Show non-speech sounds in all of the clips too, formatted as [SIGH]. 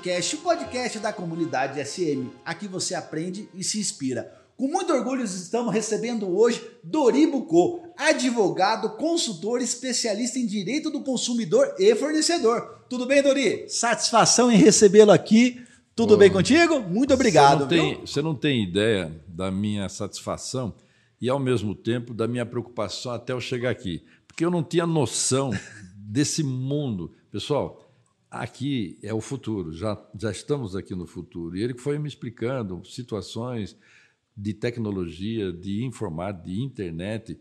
SMcast, o podcast da comunidade SM. Aqui você aprende e se inspira. Com muito orgulho estamos recebendo hoje Doribo Co, advogado, consultor, especialista em direito do consumidor e fornecedor. Tudo bem, Dori? Satisfação em recebê-lo aqui. Tudo bem contigo? Muito obrigado. Você não, tem, você não tem ideia da minha satisfação e, ao mesmo tempo, da minha preocupação até eu chegar aqui. Porque eu não tinha noção [LAUGHS] desse mundo. Pessoal, aqui é o futuro, já, já estamos aqui no futuro. E ele foi me explicando situações de tecnologia, de informática, de internet.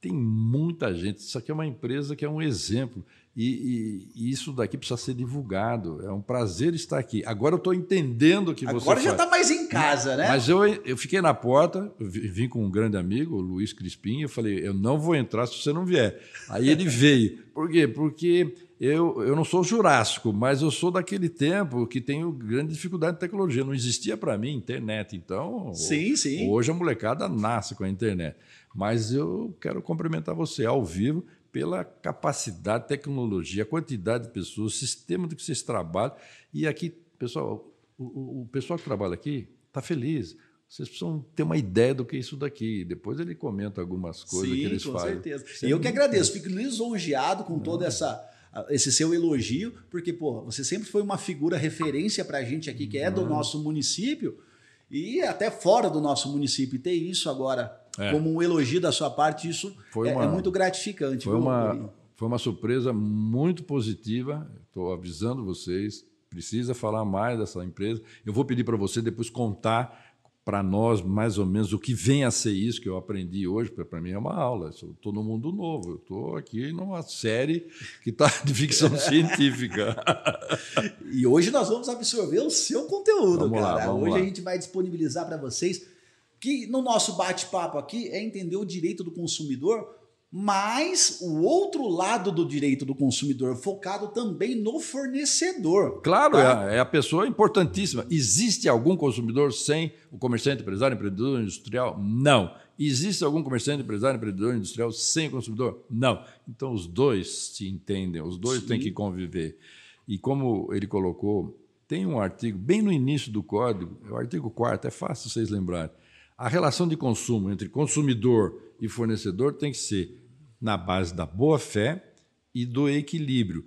Tem muita gente. Isso aqui é uma empresa que é um exemplo. E, e, e, isso daqui precisa ser divulgado. É um prazer estar aqui. Agora eu estou entendendo que Agora você. Agora já está mais em casa, né? Mas eu, eu fiquei na porta, vim com um grande amigo, o Luiz Crispim, eu falei: eu não vou entrar se você não vier. Aí ele veio. Por quê? Porque eu, eu não sou jurássico, mas eu sou daquele tempo que tenho grande dificuldade de tecnologia. Não existia para mim internet, então. Sim, sim. Hoje a molecada nasce com a internet. Mas eu quero cumprimentar você ao vivo pela capacidade, tecnologia, quantidade de pessoas, o sistema do que vocês trabalham. E aqui, pessoal, o, o pessoal que trabalha aqui está feliz. Vocês precisam ter uma ideia do que é isso daqui. Depois ele comenta algumas coisas Sim, que eles com fazem. certeza. E eu que agradeço, fico lisonjeado com toda essa esse seu elogio, porque, pô, você sempre foi uma figura referência para a gente aqui, que é do nosso município, e até fora do nosso município. E ter isso agora é. como um elogio da sua parte, isso é, uma, é, muito gratificante. Foi uma, foi uma surpresa muito positiva. Estou avisando vocês. Precisa falar mais dessa empresa. Eu vou pedir para você depois contar para nós, mais ou menos, o que vem a ser isso que eu aprendi hoje, para mim é uma aula. Estou no mundo novo, eu estou aqui numa série que está [LAUGHS] de ficção científica. [LAUGHS] e hoje nós vamos absorver o seu conteúdo, vamos cara. Lá, hoje lá. a gente vai disponibilizar para vocês que no nosso bate-papo aqui é entender o direito do consumidor mas o outro lado do direito do consumidor, focado também no fornecedor. Claro, tá? é, é, a pessoa importantíssima. Existe algum consumidor sem o comerciante, empresário, empreendedor industrial? Não. Existe algum comerciante, empresário, empreendedor industrial sem o consumidor? Não. Então os dois se entendem, os dois Sim. têm que conviver. E como ele colocou, tem um artigo bem no início do código, é o artigo 4 é fácil vocês lembrarem. A relação de consumo entre consumidor e fornecedor tem que ser na base da boa-fé e do equilíbrio.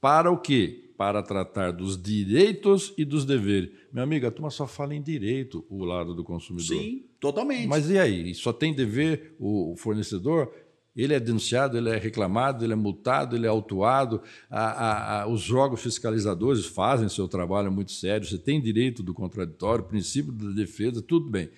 Para o quê? Para tratar dos direitos e dos deveres. Meu amigo, a turma só fala em direito, o lado do consumidor. Sim, totalmente. Mas e aí? Só tem dever o fornecedor? Ele é denunciado, ele é reclamado, ele é multado, ele é autuado. A, a, a, os órgãos fiscalizadores fazem seu trabalho muito sério. Você tem direito do contraditório, princípio da defesa, tudo bem.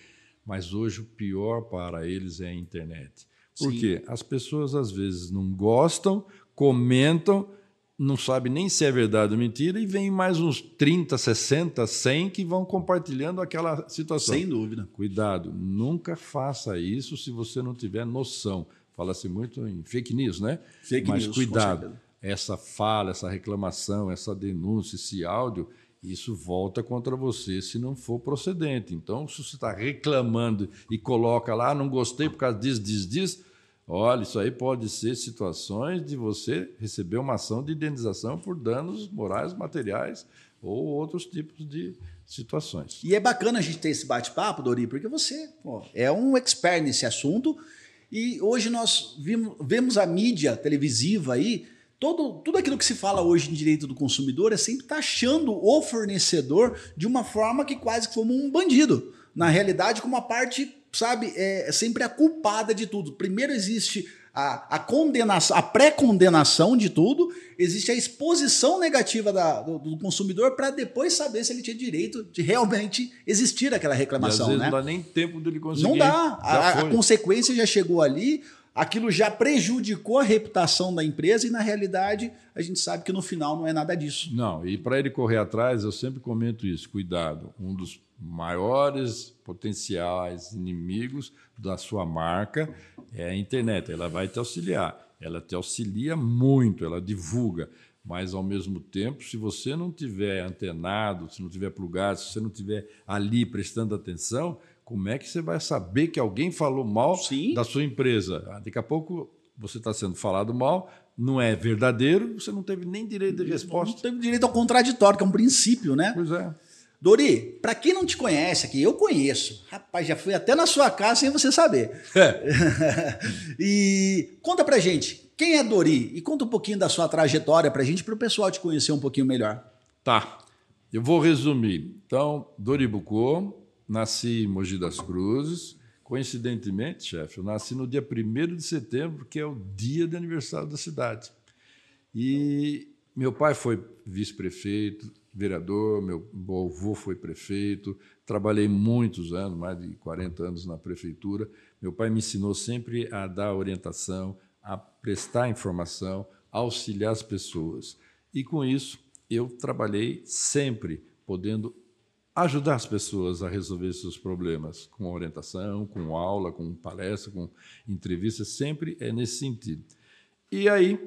Mas hoje o pior para eles é a internet. Porque Sim. as pessoas às vezes não gostam, comentam, não sabem nem se é verdade ou mentira, e vem mais uns 30, 60, 100 que vão compartilhando aquela situação. Sem dúvida. Cuidado, nunca faça isso se você não tiver noção. Fala-se muito em fake news, né? Fake Mas news, cuidado, essa fala, essa reclamação, essa denúncia, esse áudio isso volta contra você se não for procedente. Então, se você está reclamando e coloca lá, não gostei por causa disso, disso, disso, olha, isso aí pode ser situações de você receber uma ação de indenização por danos morais, materiais ou outros tipos de situações. E é bacana a gente ter esse bate-papo, Dori, porque você pô, é um expert nesse assunto e hoje nós vimos, vemos a mídia televisiva aí Todo, tudo aquilo que se fala hoje em direito do consumidor é sempre taxando o fornecedor de uma forma que quase como um bandido. Na realidade, como uma parte, sabe, é, é sempre a culpada de tudo. Primeiro existe a, a condenação, a pré-condenação de tudo, existe a exposição negativa da, do, do, consumidor para depois saber se ele tinha direito de realmente existir aquela reclamação. E às vezes né? não dá nem tempo dele conseguir. Não dá. A, a, consequência já chegou ali aquilo já prejudicou a reputação da empresa e, na realidade, a gente sabe que no final não é nada disso. Não, e para ele correr atrás, eu sempre comento isso: cuidado, um dos maiores potenciais inimigos da sua marca é a internet. Ela vai te auxiliar, ela te auxilia muito, ela divulga. Mas, ao mesmo tempo, se você não tiver antenado, se não tiver plugado, se você não tiver ali prestando atenção, como é que você vai saber que alguém falou mal Sim. da sua empresa? Ah, daqui a pouco você está sendo falado mal, não é verdadeiro, você não teve nem direito de resposta. Não teve direito ao contraditório, que é um princípio, né? Pois é. Dori, para quem não te conhece aqui, eu conheço. Rapaz, já fui até na sua casa sem você saber. É. [LAUGHS] e conta pra gente, quem é Dori? E conta um pouquinho da sua trajetória pra gente, para o pessoal te conhecer um pouquinho melhor. Tá. Eu vou resumir. Então, Dori Bucô, nasci em Mogi das Cruzes. Coincidentemente, chefe, eu nasci no dia 1 de setembro, que é o dia de aniversário da cidade. E meu pai foi vice-prefeito, vereador, meu avô foi prefeito, trabalhei muitos anos, mais de 40 anos na prefeitura. Meu pai me ensinou sempre a dar orientação, a prestar informação, a auxiliar as pessoas. E com isso, eu trabalhei sempre podendo ajudar as pessoas a resolver seus problemas, com orientação, com aula, com palestra, com entrevista, sempre é nesse sentido. E aí,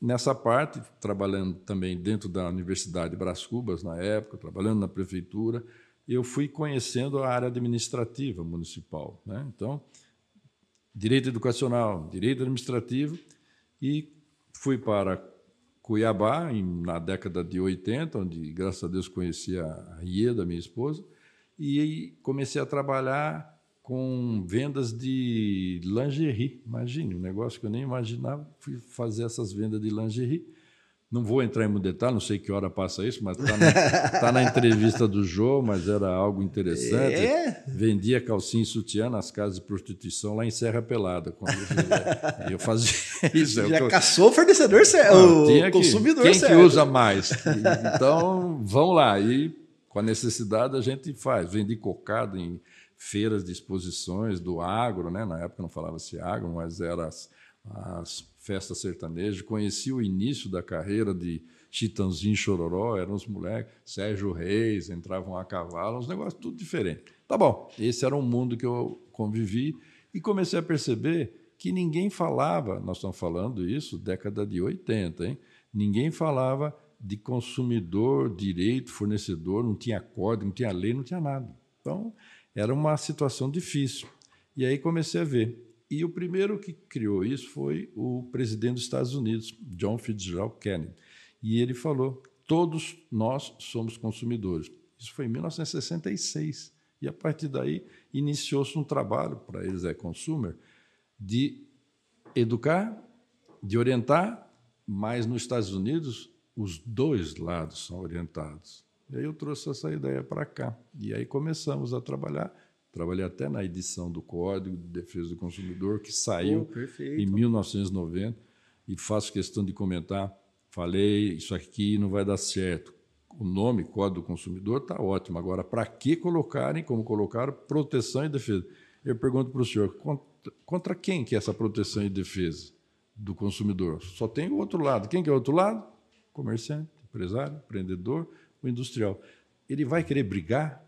nessa parte, trabalhando também dentro da Universidade Brás Cubas, na época, trabalhando na prefeitura, eu fui conhecendo a área administrativa municipal. Né? Então, direito educacional, direito administrativo, e fui para Cuiabá, em, na década de 80, onde, graças a Deus, conheci a Ieda, minha esposa, e comecei a trabalhar com vendas de lingerie. Imagine, um negócio que eu nem imaginava, fui fazer essas vendas de lingerie. Não vou entrar em muito detalhe, não sei que hora passa isso, mas está na, tá na, entrevista do Jô, mas era algo interessante. É. Vendia calcinha e sutiã nas casas de prostituição lá em Serra Pelada. Quando eu, eu fazia [LAUGHS] isso. Já eu, caçou o fornecedor o consumidor Quem certo. que usa mais? Então, vamos lá. E com a necessidade a gente faz. Vendi cocada em feiras de exposições do agro, né? na época não falava-se agro, mas eram as, as festas sertanejas. Conheci o início da carreira de Chitãozinho Chororó, eram os moleques, Sérgio Reis, entravam a cavalo, uns negócios tudo diferente. Tá bom, esse era um mundo que eu convivi e comecei a perceber que ninguém falava, nós estamos falando isso década de 80, hein? ninguém falava de consumidor, direito, fornecedor, não tinha código, não tinha lei, não tinha nada. Então, era uma situação difícil. E aí comecei a ver. E o primeiro que criou isso foi o presidente dos Estados Unidos, John Fitzgerald Kennedy. E ele falou: todos nós somos consumidores. Isso foi em 1966. E a partir daí iniciou-se um trabalho, para eles é consumer, de educar, de orientar, mas nos Estados Unidos os dois lados são orientados. E aí eu trouxe essa ideia para cá. E aí começamos a trabalhar. Trabalhei até na edição do Código de Defesa do Consumidor, que saiu oh, em 1990. E faço questão de comentar. Falei, isso aqui não vai dar certo. O nome, Código do Consumidor, está ótimo. Agora, para que colocarem, como colocaram, proteção e defesa? Eu pergunto para o senhor, contra, quem que é essa proteção e defesa do consumidor? Só tem o outro lado. Quem que é o outro lado? Comerciante, empresário, empreendedor o industrial. Ele vai querer brigar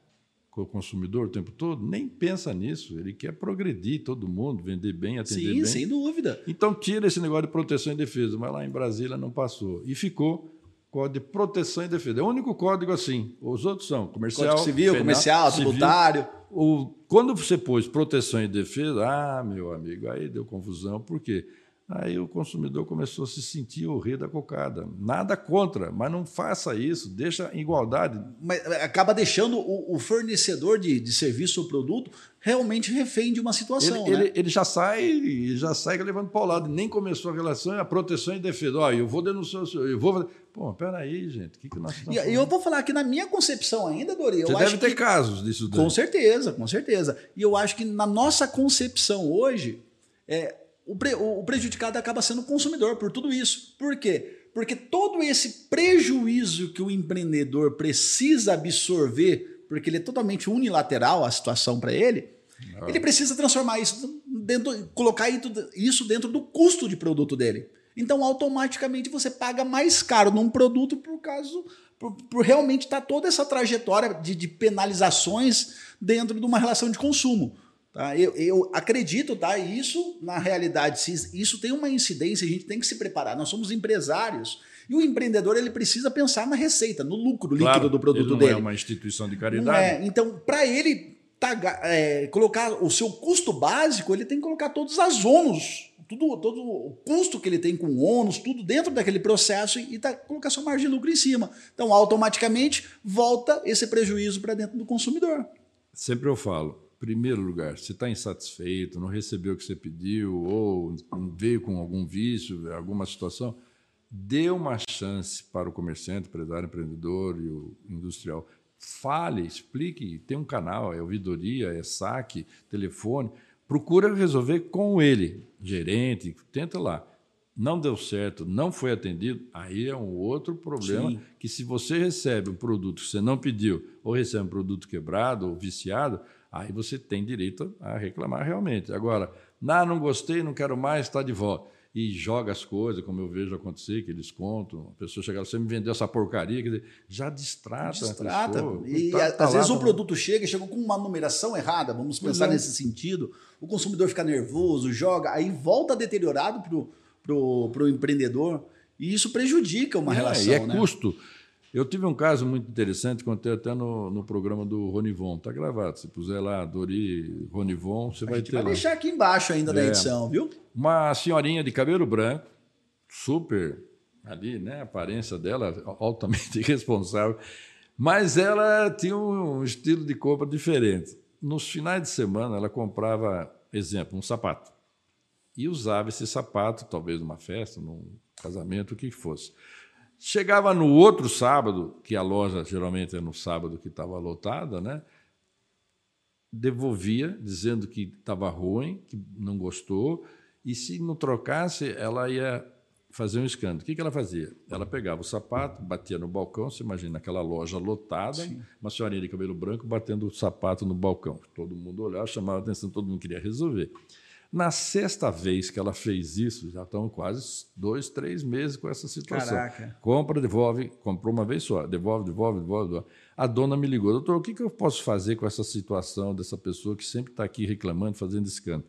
consumidor o tempo todo? Nem pensa nisso. Ele quer progredir todo mundo, vender bem, atender Sim, bem. Sim, sem dúvida. Então tira esse negócio de proteção e defesa, mas lá em Brasília não passou. E ficou Código de Proteção e Defesa. É o único código assim. Os outros são comercial, Código civil, penal, comercial, tributário. O, quando você pôs proteção e defesa, ah, meu amigo, aí deu confusão. Por quê? Aí o consumidor começou a se sentir o rei da cocada. Nada contra, mas não faça isso, deixa igualdade. Mas eh, acaba deixando o, o fornecedor de, de, serviço ou produto realmente refém de uma situação. Ele, né? ele, ele já sai já sai levando para o lado. Nem começou a relação, a proteção e defesa. Ó, eu vou denunciar o senhor, eu vou. Pô, peraí, gente, o que, que nós estamos E eu vou falar que na minha concepção ainda, Dori. Você deve ter casos disso daí. Com certeza, com certeza. E eu acho que na nossa concepção hoje. É, o, pre, o prejudicado acaba sendo o consumidor por tudo isso. Por quê? Porque todo esse prejuízo que o empreendedor precisa absorver, porque ele é totalmente unilateral a situação para ele, Não. ele precisa transformar isso dentro, colocar isso dentro do custo de produto dele. Então, automaticamente você paga mais caro num produto por causa por, por realmente estar tá toda essa trajetória de, de penalizações dentro de uma relação de consumo. Tá? Eu, eu acredito, tá? Isso, na realidade, se isso tem uma incidência, a gente tem que se preparar. Nós somos empresários. E o empreendedor ele precisa pensar na receita, no lucro claro, líquido do produto ele não dele. é uma instituição de caridade. É. Então, para ele é, colocar o seu custo básico, ele tem que colocar todos os ônus tudo, todo o custo que ele tem com ônus, tudo dentro daquele processo e tá, colocar sua margem de lucro em cima. Então, automaticamente, volta esse prejuízo para dentro do consumidor. Sempre eu falo, primeiro lugar, se está insatisfeito, não recebeu o que você pediu, ou veio com algum vício, alguma situação, dê uma chance para o comerciante, empresário, empreendedor e o industrial. Fale, explique, tem um canal, é ouvidoria, é saque, telefone procura resolver com ele, gerente, tenta lá. Não deu certo, não foi atendido, aí é um outro problema Sim. que se você recebe um produto que você não pediu ou recebe um produto quebrado ou viciado, aí você tem direito a reclamar realmente. Agora, não, não gostei, não quero mais, está de volta e joga as coisas, como eu vejo acontecer, que eles contam. A pessoa chega lá, você me vendeu essa porcaria, quer dizer, já distrata. Distrata. E tá, tá às vezes o produto chega, chega com uma numeração errada, vamos pensar é. nesse sentido. O consumidor fica nervoso, joga, aí volta deteriorado para o pro, pro empreendedor. E isso prejudica uma é, relação. E é né? custo. Eu tive um caso muito interessante, contei até no, no programa do Ronivon. Está gravado. Se puser lá, Dori Ronivon, você a vai ter. Vai lá. deixar aqui embaixo ainda é, da edição, viu? Uma senhorinha de cabelo branco, super ali, né? A aparência dela altamente [LAUGHS] irresponsável. Mas ela tinha um estilo de compra diferente. Nos finais de semana, ela comprava, exemplo, um sapato. E usava esse sapato, talvez numa festa, num casamento, o que fosse. Chegava no outro sábado, que a loja geralmente é no sábado que estava lotada, né? devolvia, dizendo que estava ruim, que não gostou, e se não trocasse, ela ia fazer um escândalo. O que, que ela fazia? Ela pegava o sapato, batia no balcão, você imagina aquela loja lotada, Sim. uma senhorinha de cabelo branco batendo o sapato no balcão. Todo mundo olhava, chamava atenção, todo mundo queria resolver. Na sexta vez que ela fez isso, já estão quase dois, três meses com essa situação. Caraca. Compra, devolve, comprou uma vez só, devolve, devolve, devolve. devolve. A dona me ligou, doutor, o que, que eu posso fazer com essa situação dessa pessoa que sempre está aqui reclamando, fazendo escândalo?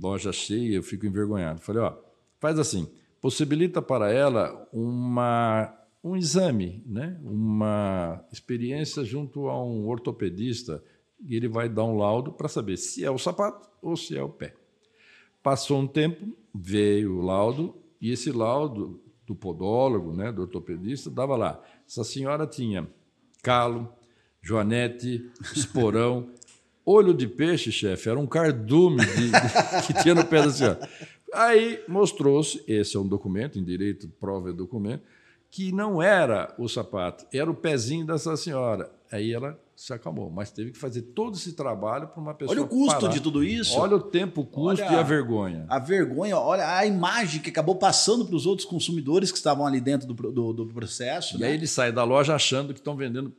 Loja cheia, eu fico envergonhado. Falei, ó, faz assim, possibilita para ela uma, um exame, né? uma experiência junto a um ortopedista, e ele vai dar um laudo para saber se é o sapato ou se é o pé. Passou um tempo, veio o laudo, e esse laudo do podólogo, né, do ortopedista, dava lá. Essa senhora tinha calo, joanete, esporão, [LAUGHS] olho de peixe, chefe, era um cardume de, de, [LAUGHS] que tinha no pé da senhora. Aí mostrou-se, esse é um documento, em direito, prova é documento, que não era o sapato, era o pezinho dessa senhora. Aí ela se acalmou, mas teve que fazer todo esse trabalho para uma pessoa. Olha o custo parar. de tudo isso. Olha o tempo, o custo olha e a vergonha. A vergonha, olha a imagem que acabou passando para os outros consumidores que estavam ali dentro do, do, do processo. E né? aí ele sai da loja achando que estão vendendo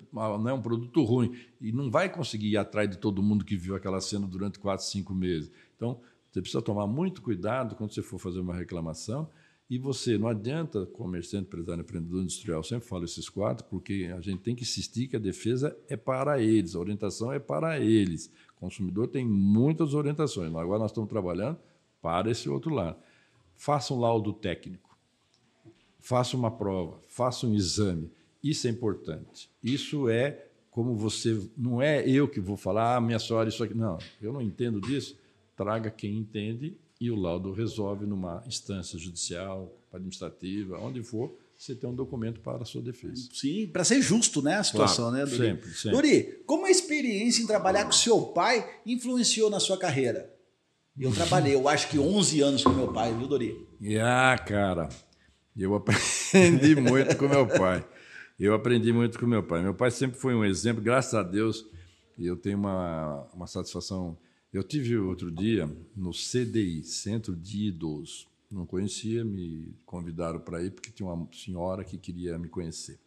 né, um produto ruim. E não vai conseguir ir atrás de todo mundo que viu aquela cena durante quatro, cinco meses. Então, você precisa tomar muito cuidado quando você for fazer uma reclamação e você, não adianta comerciante, empresário, empreendedor industrial, eu sempre falo esses quatro, porque a gente tem que insistir que a defesa é para eles, a orientação é para eles. O consumidor tem muitas orientações, agora nós estamos trabalhando para esse outro lado. Faça um laudo técnico, faça uma prova, faça um exame. Isso é importante. Isso é como você. Não é eu que vou falar, ah, minha senhora, isso aqui. Não, eu não entendo disso. Traga quem entende e o laudo resolve numa instância judicial, administrativa, onde for, você tem um documento para a sua defesa. Sim, para ser justo, né, a situação, claro, né, Dori? Sempre, sempre. Dori, como a experiência em trabalhar com seu pai influenciou na sua carreira? Eu trabalhei, eu acho que 11 anos com meu pai, viu, Dori? Ah, cara, eu aprendi [LAUGHS] muito com meu pai. Eu aprendi muito com meu pai. Meu pai sempre foi um exemplo, graças a Deus, eu tenho uma, uma satisfação eu tive outro dia no CDI, Centro de Idoso. Não conhecia, me convidaram para ir porque tinha uma senhora que queria me conhecer.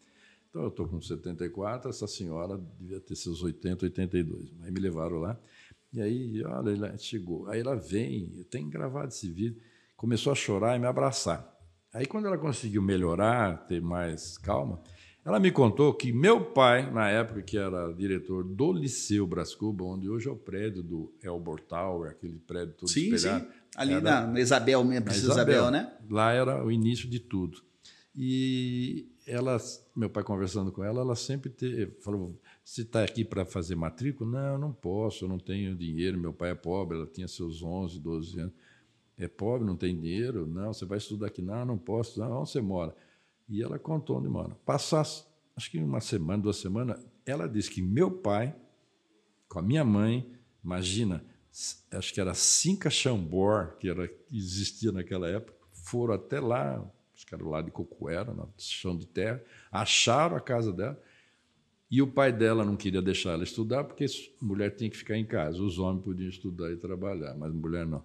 Então eu estou com 74, essa senhora devia ter seus 80, 82. Aí me levaram lá. E aí, olha, ela chegou. Aí ela vem, eu tenho gravado esse vídeo, começou a chorar e me abraçar. Aí quando ela conseguiu melhorar, ter mais calma, ela me contou que meu pai, na época que era diretor do Liceu Brás Cuba, onde hoje é o prédio do Elbor Tower, aquele prédio todo sim, espelhado. Sim, ali na, na Isabel, mesmo, Isabel, Isabel, né? Lá era o início de tudo. E ela, meu pai conversando com ela, ela sempre te, falou: você está aqui para fazer matrícula? Não, não posso, eu não tenho dinheiro, meu pai é pobre, ela tinha seus 11, 12 anos. é pobre, não tem dinheiro, não, você vai estudar aqui, não, não posso, não, onde você mora? E ela contou onde mora. Passasse, acho que uma semana, duas semanas, ela disse que meu pai, com a minha mãe, imagina, acho que era Cinca Chambor, que era, existia naquela época, foram até lá, acho que era lá de Cocuera, no chão de terra, acharam a casa dela, e o pai dela não queria deixar ela estudar, porque mulher tinha que ficar em casa, os homens podiam estudar e trabalhar, mas mulher não.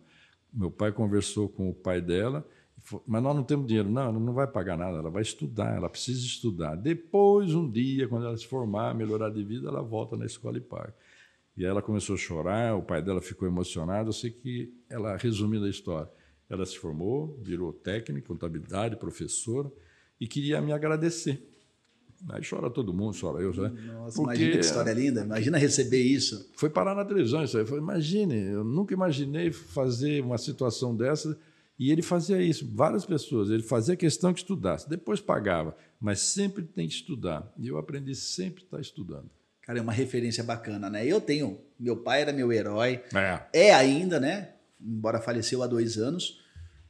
Meu pai conversou com o pai dela, mas nós não temos dinheiro. Não, ela não vai pagar nada, ela vai estudar, ela precisa estudar. Depois, um dia, quando ela se formar, melhorar de vida, ela volta na escola e paga. E ela começou a chorar, o pai dela ficou emocionado. Eu sei que ela, resumindo a história, ela se formou, virou técnica, contabilidade, professora, e queria me agradecer. Aí chora todo mundo, chora eu. Né? Nossa, Porque imagina que história linda, imagina receber isso. Foi parar na televisão isso aí. Foi, imagine, eu nunca imaginei fazer uma situação dessa. E ele fazia isso, várias pessoas. Ele fazia questão que estudasse, depois pagava, mas sempre tem que estudar. E eu aprendi sempre a estar estudando. Cara, é uma referência bacana, né? Eu tenho, meu pai era meu herói, é, é ainda, né? Embora faleceu há dois anos,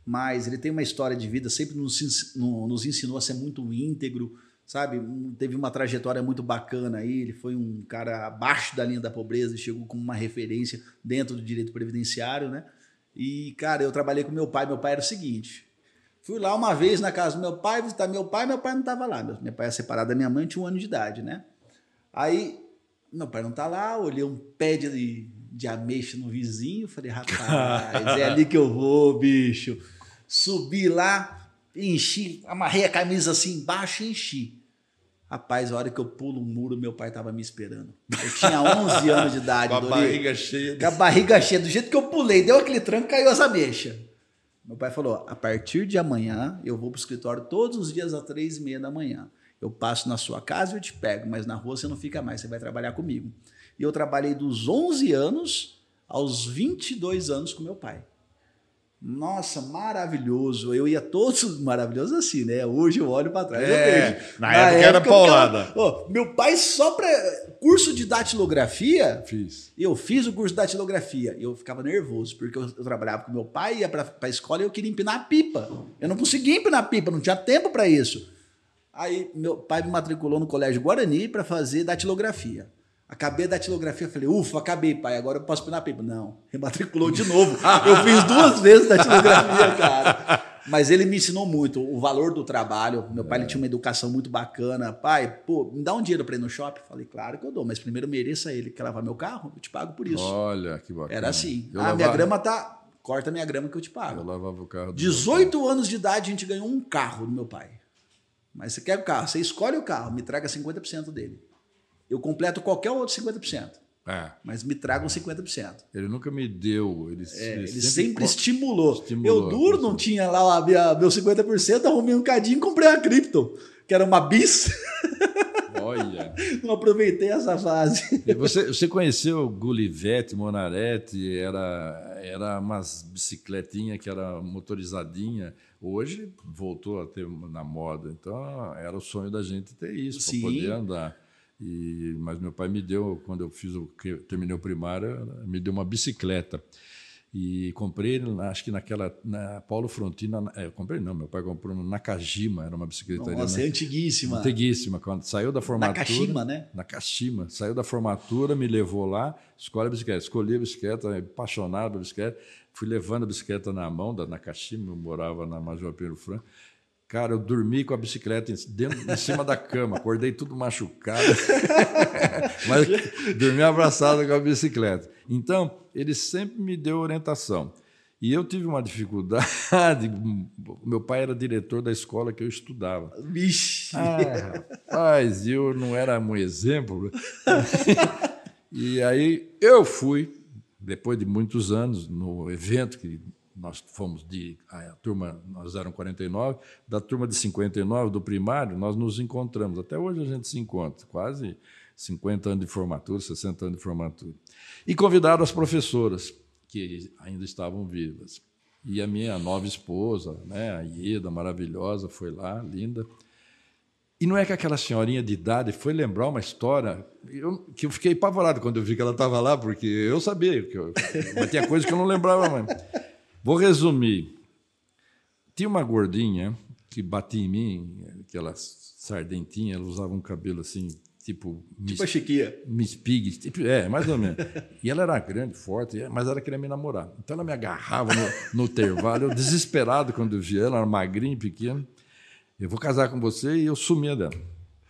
mas ele tem uma história de vida, sempre nos, nos ensinou a ser muito íntegro, sabe? Teve uma trajetória muito bacana aí. Ele foi um cara abaixo da linha da pobreza e chegou como uma referência dentro do direito previdenciário, né? E, cara, eu trabalhei com meu pai. Meu pai era o seguinte: fui lá uma vez na casa do meu pai visitar meu pai. Meu pai não estava lá. Meu pai é separado da minha mãe, tinha um ano de idade, né? Aí, meu pai não tá lá. Olhei um pé de, de ameixa no vizinho. Falei, rapaz, é ali que eu vou, bicho. Subi lá, enchi, amarrei a camisa assim embaixo e enchi. Rapaz, a hora que eu pulo um muro, meu pai estava me esperando. Eu tinha 11 [LAUGHS] anos de idade. Com a barriga cheia. Com a barriga cheia. Do jeito que eu pulei, deu aquele tranco, caiu as ameixas. Meu pai falou: a partir de amanhã, eu vou para o escritório todos os dias às três e meia da manhã. Eu passo na sua casa e eu te pego, mas na rua você não fica mais, você vai trabalhar comigo. E eu trabalhei dos 11 anos aos 22 anos com meu pai. Nossa, maravilhoso. Eu ia todos maravilhosos assim, né? Hoje eu olho para trás é, eu vejo. Na, na época, época, era paulada. meu pai só para curso de datilografia. Fiz. Eu fiz o curso de datilografia. Eu ficava nervoso, porque eu, eu trabalhava com meu pai, ia para a escola e eu queria empinar a pipa. Eu não conseguia empinar a pipa, não tinha tempo para isso. Aí meu pai me matriculou no Colégio Guarani para fazer datilografia. Acabei da datilografia, falei, ufa, acabei, pai, agora eu posso pinar pipa. Não, rematriculou de novo. [LAUGHS] eu fiz duas vezes datilografia, cara. Mas ele me ensinou muito o valor do trabalho. Meu pai é. tinha uma educação muito bacana. Pai, pô, me dá um dinheiro para ir no shopping? Falei, claro que eu dou, mas primeiro mereça ele. Quer lavar meu carro? Eu te pago por isso. Olha, que bacana. Era assim. Eu ah, lavava... minha grama tá. Corta minha grama que eu te pago. Eu lavava o carro. 18 anos de idade a gente ganhou um carro do meu pai. Mas você quer o carro, você escolhe o carro, me traga 50% dele. Eu completo qualquer outro 50%. É. Mas me tragam 50%. Ele nunca me deu. Ele, é, ele, sempre, sempre estimulou. estimulou. Eu duro não tinha lá a minha, meu 50%, arrumei um cadinho e comprei a cripto, que era uma bis. Olha. [LAUGHS] não aproveitei essa fase. Você, você conheceu Gulivete, Monarete, era, era umas bicicletinhas que era motorizadinha. Hoje voltou a ter na moda. Então era o sonho da gente ter isso, para poder andar. E, mas meu pai me deu, quando eu fiz o terminei o primário, me deu uma bicicleta. E comprei, acho que naquela. Na Paulo Frontina. É, comprei, não, meu pai comprou na Nakajima, era uma bicicleta. Nossa, é antiguíssima. Antiguíssima. Quando saiu da formatura. Nakashima, né? Nakashima. Saiu da formatura, me levou lá, escolhe a bicicleta. Escolhi a bicicleta, apaixonado pela bicicleta. Fui levando a bicicleta na mão da Nakashima, eu morava na Major Pedro Franco. Cara, eu dormi com a bicicleta dentro, em cima da cama, acordei tudo machucado, [LAUGHS] mas dormi abraçado com a bicicleta. Então, ele sempre me deu orientação. E eu tive uma dificuldade. [LAUGHS] Meu pai era diretor da escola que eu estudava. Vixe! Ah, rapaz, eu não era um exemplo. [LAUGHS] e aí eu fui, depois de muitos anos, no evento que nós fomos de a turma, nós eram 49, da turma de 59 do primário, nós nos encontramos. Até hoje a gente se encontra, quase 50 anos de formatura, 60 anos de formatura. E convidaram as professoras que ainda estavam vivas. E a minha nova esposa, né, a Ieda, maravilhosa, foi lá, linda. E não é que aquela senhorinha de idade foi lembrar uma história eu, que eu fiquei apavorado quando eu vi que ela estava lá, porque eu sabia, que eu, mas tinha coisa que eu não lembrava mais. Vou resumir. Tinha uma gordinha que batia em mim, aquela sardentinha, ela usava um cabelo assim, tipo. Tipo a Chiquinha. Miss Pig, tipo, é, mais ou menos. e ela era grande, forte, mas ela queria me namorar. Então ela me agarrava no, no intervalo, eu desesperado quando eu via ela, era magrinha, pequena. Eu vou casar com você e eu sumia dela.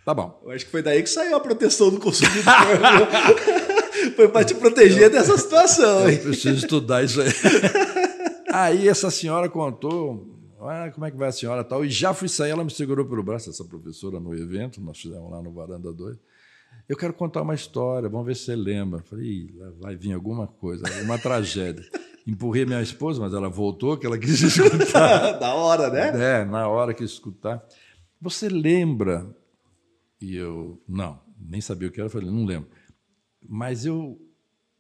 Tá bom. Eu acho que foi daí que saiu a proteção do consumidor. [LAUGHS] foi para te proteger dessa situação. Eu preciso estudar isso aí. [LAUGHS] Aí essa senhora contou, ah, como é que vai a senhora tal, e já fui sair, ela me segurou pelo braço, essa professora, no evento, nós fizemos lá no Varanda 2. Eu quero contar uma história, vamos ver se você lembra. Falei, vai vir alguma coisa, uma tragédia. Empurrei minha esposa, mas ela voltou, que ela quis escutar. [LAUGHS] da hora, né? É, na hora que escutar. Você lembra? E eu, não, nem sabia o que era, eu falei, não lembro. Mas eu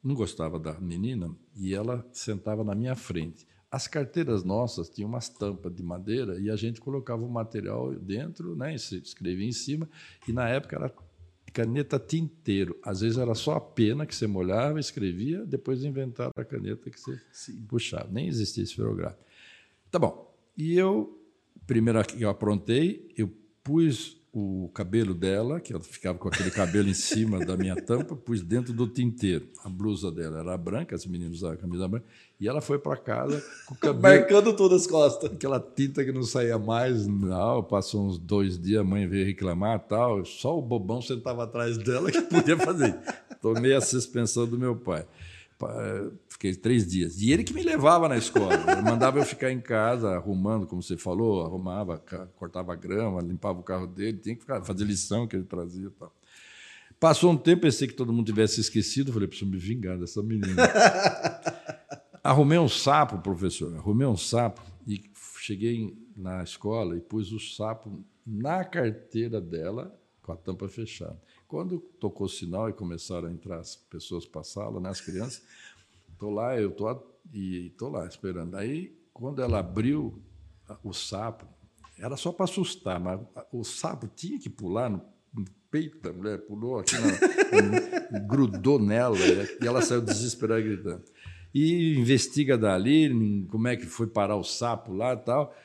não gostava da menina e ela sentava na minha frente. As carteiras nossas tinham umas tampas de madeira e a gente colocava o material dentro, né, escrevia em cima, e na época era caneta tinteiro. Às vezes era só a pena que você molhava, escrevia, depois inventaram a caneta que você Sim. puxava. Nem existia esferográfico. Tá bom. E eu, primeiro que eu aprontei, eu pus o cabelo dela, que ela ficava com aquele cabelo em cima da minha tampa, pus dentro do tinteiro. A blusa dela era branca, as meninas usavam a camisa branca, e ela foi para casa com o cabelo. Marcando todas as costas. Aquela tinta que não saía mais. Não, passou uns dois dias, a mãe veio reclamar tal. Só o bobão sentava atrás dela que podia fazer. Tomei a suspensão do meu pai. Fiquei três dias. E ele que me levava na escola. Ele mandava eu ficar em casa arrumando, como você falou, arrumava, cortava grama, limpava o carro dele, tinha que ficar, fazer lição que ele trazia tal. Passou um tempo, pensei que todo mundo tivesse esquecido, falei, preciso me vingar dessa menina. [LAUGHS] Arrumei um sapo, professor, arrumei um sapo e cheguei na escola e pus o sapo na carteira dela com a tampa fechada. Quando tocou o sinal e começaram a entrar as pessoas para a sala, né, as crianças, estou lá, eu estou e estou lá esperando. Aí, quando ela abriu o sapo, era só para assustar, mas o sapo tinha que pular no, no peito da mulher, pulou aqui, na, grudou nela, e ela saiu desesperada gritando. E investiga dali como é que foi parar o sapo lá e tal.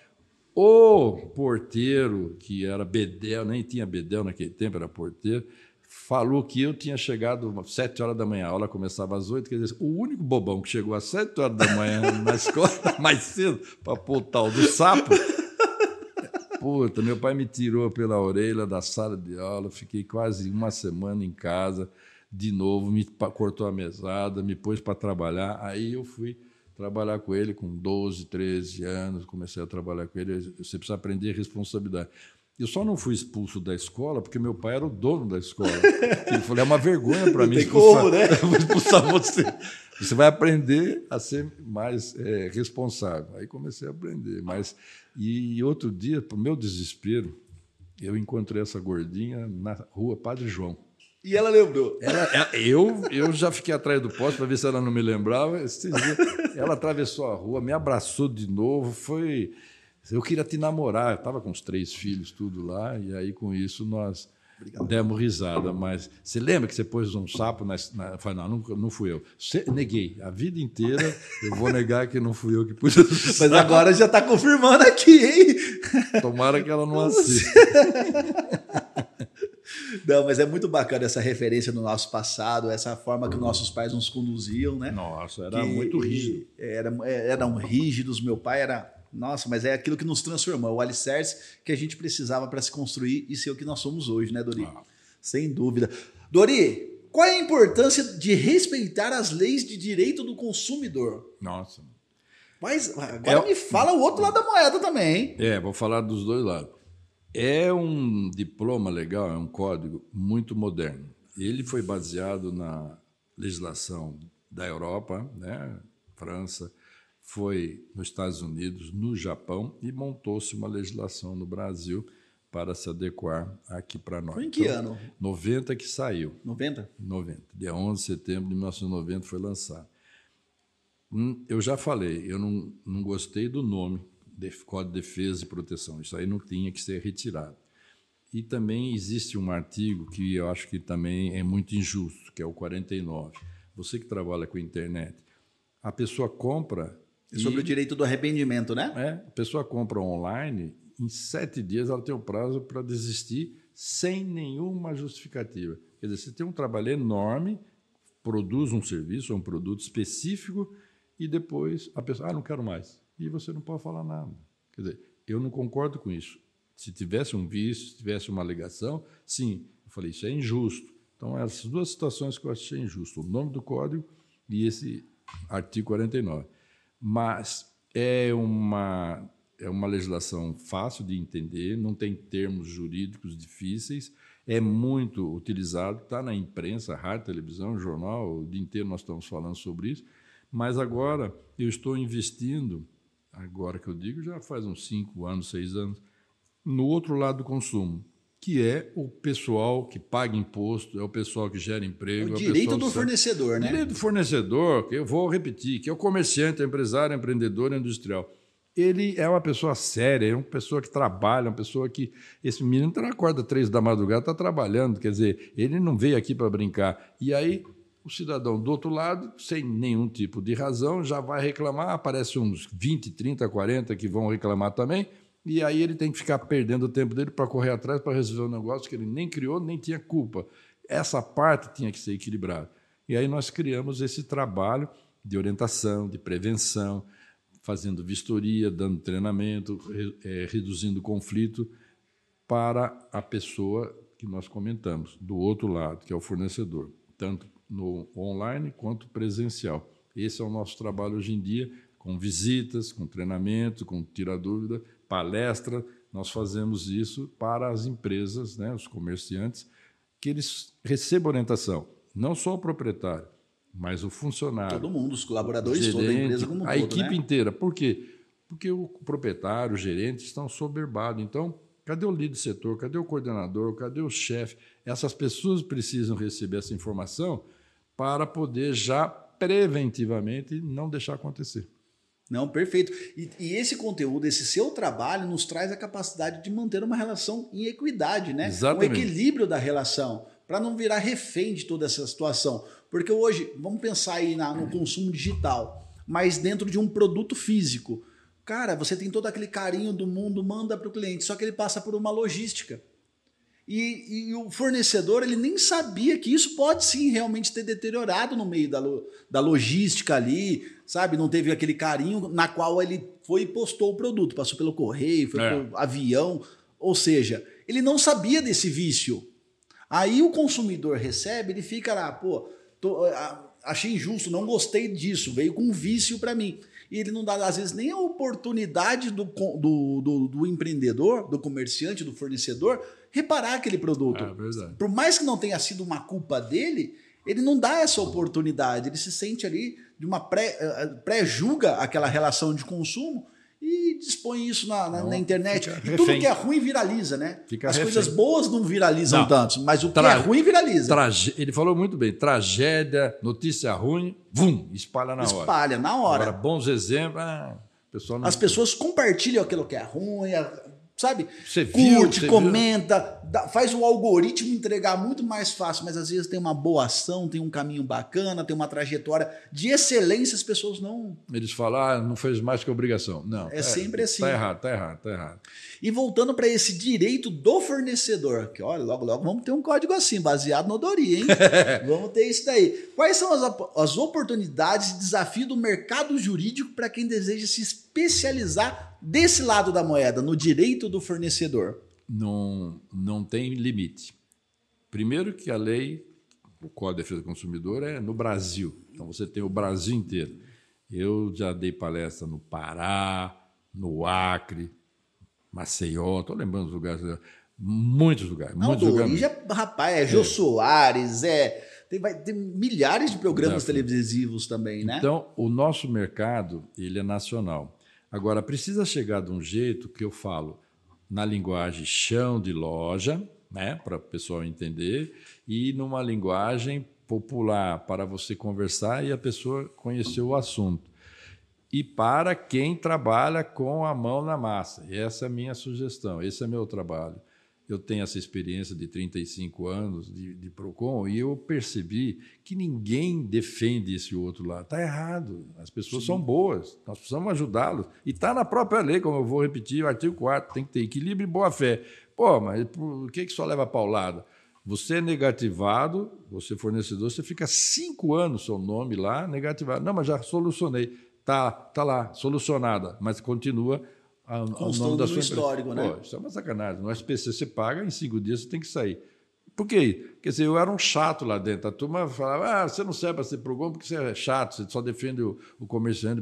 O porteiro, que era bedel, nem tinha bedel naquele tempo, era porteiro, falou que eu tinha chegado às sete horas da manhã, a aula começava às oito, quer dizer, o único bobão que chegou às sete horas da manhã na [LAUGHS] escola, mais cedo, para pôr o tal do sapo. Puta, meu pai me tirou pela orelha da sala de aula, fiquei quase uma semana em casa, de novo, me cortou a mesada, me pôs para trabalhar, aí eu fui trabalhar com ele com 12, 13 anos, comecei a trabalhar com ele, você precisa aprender responsabilidade. Eu só não fui expulso da escola porque meu pai era o dono da escola. Ele falou: é uma vergonha para mim expulsar, como, né? [LAUGHS] expulsar você. Você vai aprender a ser mais é, responsável. Aí comecei a aprender. Mas e outro dia, para o meu desespero, eu encontrei essa gordinha na rua Padre João. E ela lembrou. Ela, eu, eu já fiquei atrás do poste para ver se ela não me lembrava. Ela atravessou a rua, me abraçou de novo. Foi eu queria te namorar, eu estava com os três filhos, tudo lá, e aí com isso nós Obrigado. demos risada. Mas você lembra que você pôs um sapo na. na falei, não, não, não fui eu. Você, neguei. A vida inteira eu vou negar que não fui eu que pus [LAUGHS] Mas agora já está confirmando aqui, hein? [LAUGHS] Tomara que ela não assista. [LAUGHS] Não, mas é muito bacana essa referência no nosso passado, essa forma que nossos pais nos conduziam, né? Nossa, era que muito rígido. Era, eram rígidos. Meu pai era nossa, mas é aquilo que nos transformou, o alicerce que a gente precisava para se construir e ser o que nós somos hoje, né, Dori? Ah. Sem dúvida. Dori, qual é a importância de respeitar as leis de direito do consumidor? Nossa. Mas agora é... me fala o outro lado da moeda também, hein? É, vou falar dos dois lados. É um diploma legal, é um código muito moderno. Ele foi baseado na legislação da Europa, né? França, foi nos Estados Unidos, no Japão e montou-se uma legislação no Brasil para se adequar aqui para nós. Foi em que então, ano? 90 que saiu. 90? 90. Dia 11 de setembro de 1990 foi lançado. Hum, eu já falei, eu não, não gostei do nome Código de Defesa e Proteção. Isso aí não tinha que ser retirado. E também existe um artigo que eu acho que também é muito injusto, que é o 49. Você que trabalha com internet, a pessoa compra Sobre e, o direito do arrependimento, né? É, a pessoa compra online, em sete dias ela tem o prazo para desistir sem nenhuma justificativa. Quer dizer, você tem um trabalho enorme, produz um serviço, um produto específico, e depois a pessoa, ah, não quero mais. E você não pode falar nada. Quer dizer, eu não concordo com isso. Se tivesse um vício, se tivesse uma alegação, sim. Eu falei, isso é injusto. Então, essas duas situações que eu achei injusto: o nome do código e esse artigo 49. Mas é uma, é uma legislação fácil de entender, não tem termos jurídicos difíceis, é muito utilizado, está na imprensa, rádio, televisão, jornal, o dia inteiro nós estamos falando sobre isso. Mas agora eu estou investindo, agora que eu digo, já faz uns cinco anos, seis anos, no outro lado do consumo, que é o pessoal que paga imposto, é o pessoal que gera emprego. O é o direito do fornecedor, né? O direito do fornecedor, que eu vou repetir, que é o comerciante, é o empresário, é empreendedor, é industrial. Ele é uma pessoa séria, é uma pessoa que trabalha, uma pessoa que. Esse menino não acorda três da madrugada, está trabalhando, quer dizer, ele não veio aqui para brincar. E aí o cidadão do outro lado, sem nenhum tipo de razão, já vai reclamar, aparece uns 20, 30, 40 que vão reclamar também, e aí ele tem que ficar perdendo o tempo dele para correr atrás para resolver um negócio que ele nem criou, nem tinha culpa. Essa parte tinha que ser equilibrada. E aí nós criamos esse trabalho de orientação, de prevenção, fazendo vistoria, dando treinamento, é, reduzindo conflito para a pessoa que nós comentamos, do outro lado, que é o fornecedor, tanto no online quanto presencial. Esse é o nosso trabalho hoje em dia, com visitas, com treinamento, com tira dúvida, palestra. Nós fazemos isso para as empresas, né, os comerciantes, que eles recebam orientação, não só o proprietário, mas o funcionário. Todo mundo, os colaboradores, gerente, toda a empresa como um A todo, equipe né? inteira. Por quê? Porque o proprietário, o gerente estão soberbados. Então, cadê o líder de setor? Cadê o coordenador? Cadê o chefe? Essas pessoas precisam receber essa informação para poder já preventivamente não deixar acontecer. Não, perfeito. E, e, esse conteúdo, esse seu trabalho, nos traz a capacidade de manter uma relação em equidade, né? Exatamente. Um equilíbrio da relação, para não virar refém de toda essa situação. Porque hoje, vamos pensar aí na, no consumo digital, mas dentro de um produto físico. Cara, você tem todo aquele carinho do mundo, manda para o cliente, só que ele passa por uma logística. E, e, o fornecedor ele nem sabia que isso pode sim realmente ter deteriorado no meio da, da logística ali, sabe? Não teve aquele carinho na qual ele foi e postou o produto, passou pelo correio, foi é. pelo avião, ou seja, ele não sabia desse vício. Aí o consumidor recebe, ele fica lá, pô, tô, achei injusto, não gostei disso, veio com um vício para mim. E ele não dá, às vezes, nem a oportunidade do, do, do, do empreendedor, do comerciante, do fornecedor, reparar aquele produto. É, Por mais que não tenha sido uma culpa dele, ele não dá essa oportunidade. Ele se sente ali de uma pré, eh, pré-julga aquela relação de consumo e dispõe isso na, na, na internet. E tudo que é ruim viraliza, né? Fica As refém. coisas boas não viralizam não. tanto, mas o que é ruim viraliza. Trage... Ele falou muito bem: tragédia, notícia ruim, vum, espalha na espalha hora. Espalha na hora. Agora, bons exemplos. Ah, não... As pessoas compartilham aquilo que é ruim, sabe? Você viu, Curte, você comenta, dá, faz o algoritmo entregar muito mais fácil, mas às vezes tem uma boa ação, tem um caminho bacana, tem uma trajetória de excelência, as pessoas não. Eles falam, ah, não fez mais que obrigação. Não. É, é sempre assim. Tá errado, tá errado, tá errado. E voltando para esse direito do fornecedor, que olha, logo, logo vamos ter um código assim, baseado no Dori, hein? [LAUGHS] vamos ter isso daí. Quais são as, as oportunidades e desafios do mercado jurídico para quem deseja se especializar desse lado da moeda, no direito do fornecedor? Não, não tem limite. Primeiro que a lei, o Código de Defesa do Consumidor é no Brasil. Então você tem o Brasil inteiro. Eu já dei palestra no Pará, no Acre, Maceió, estou lembrando os lugares, muitos lugares. Não, muitos lugares. Já, rapaz, é Jô é. Soares, é, tem, vai, tem milhares de programas televisivos também, né? Então, o nosso mercado ele é nacional. Agora, precisa chegar de um jeito que eu falo na linguagem chão de loja, né, para o pessoal entender, e numa linguagem popular para você conversar e a pessoa conhecer o assunto e para quem trabalha com a mão na massa. Essa é a minha sugestão, esse é meu trabalho. eu tenho essa experiência de 35 anos de, de PROCON e eu percebi que ninguém defende esse outro lado. Está errado. As pessoas Sim. são boas, nós precisamos ajudá-los. E está na própria lei, como eu vou repetir, o artigo 4, tem que ter equilíbrio e boa-fé. Pô, mas por que, que só leva paulada? Você é negativado, você é fornecedor, você fica cinco anos seu nome lá negativado. Não, mas já solucionei. Tá, tá lá, solucionada, mas continua a, o nome da sua histórico, empresa. né? Pô, isso é uma sacanagem. No SPC você paga, em cinco dias você tem que sair. Por quê? Quer dizer, eu era um chato lá dentro. A turma falava, ah, você não serve para ser programa porque você é chato, você só defende o, o comerciante.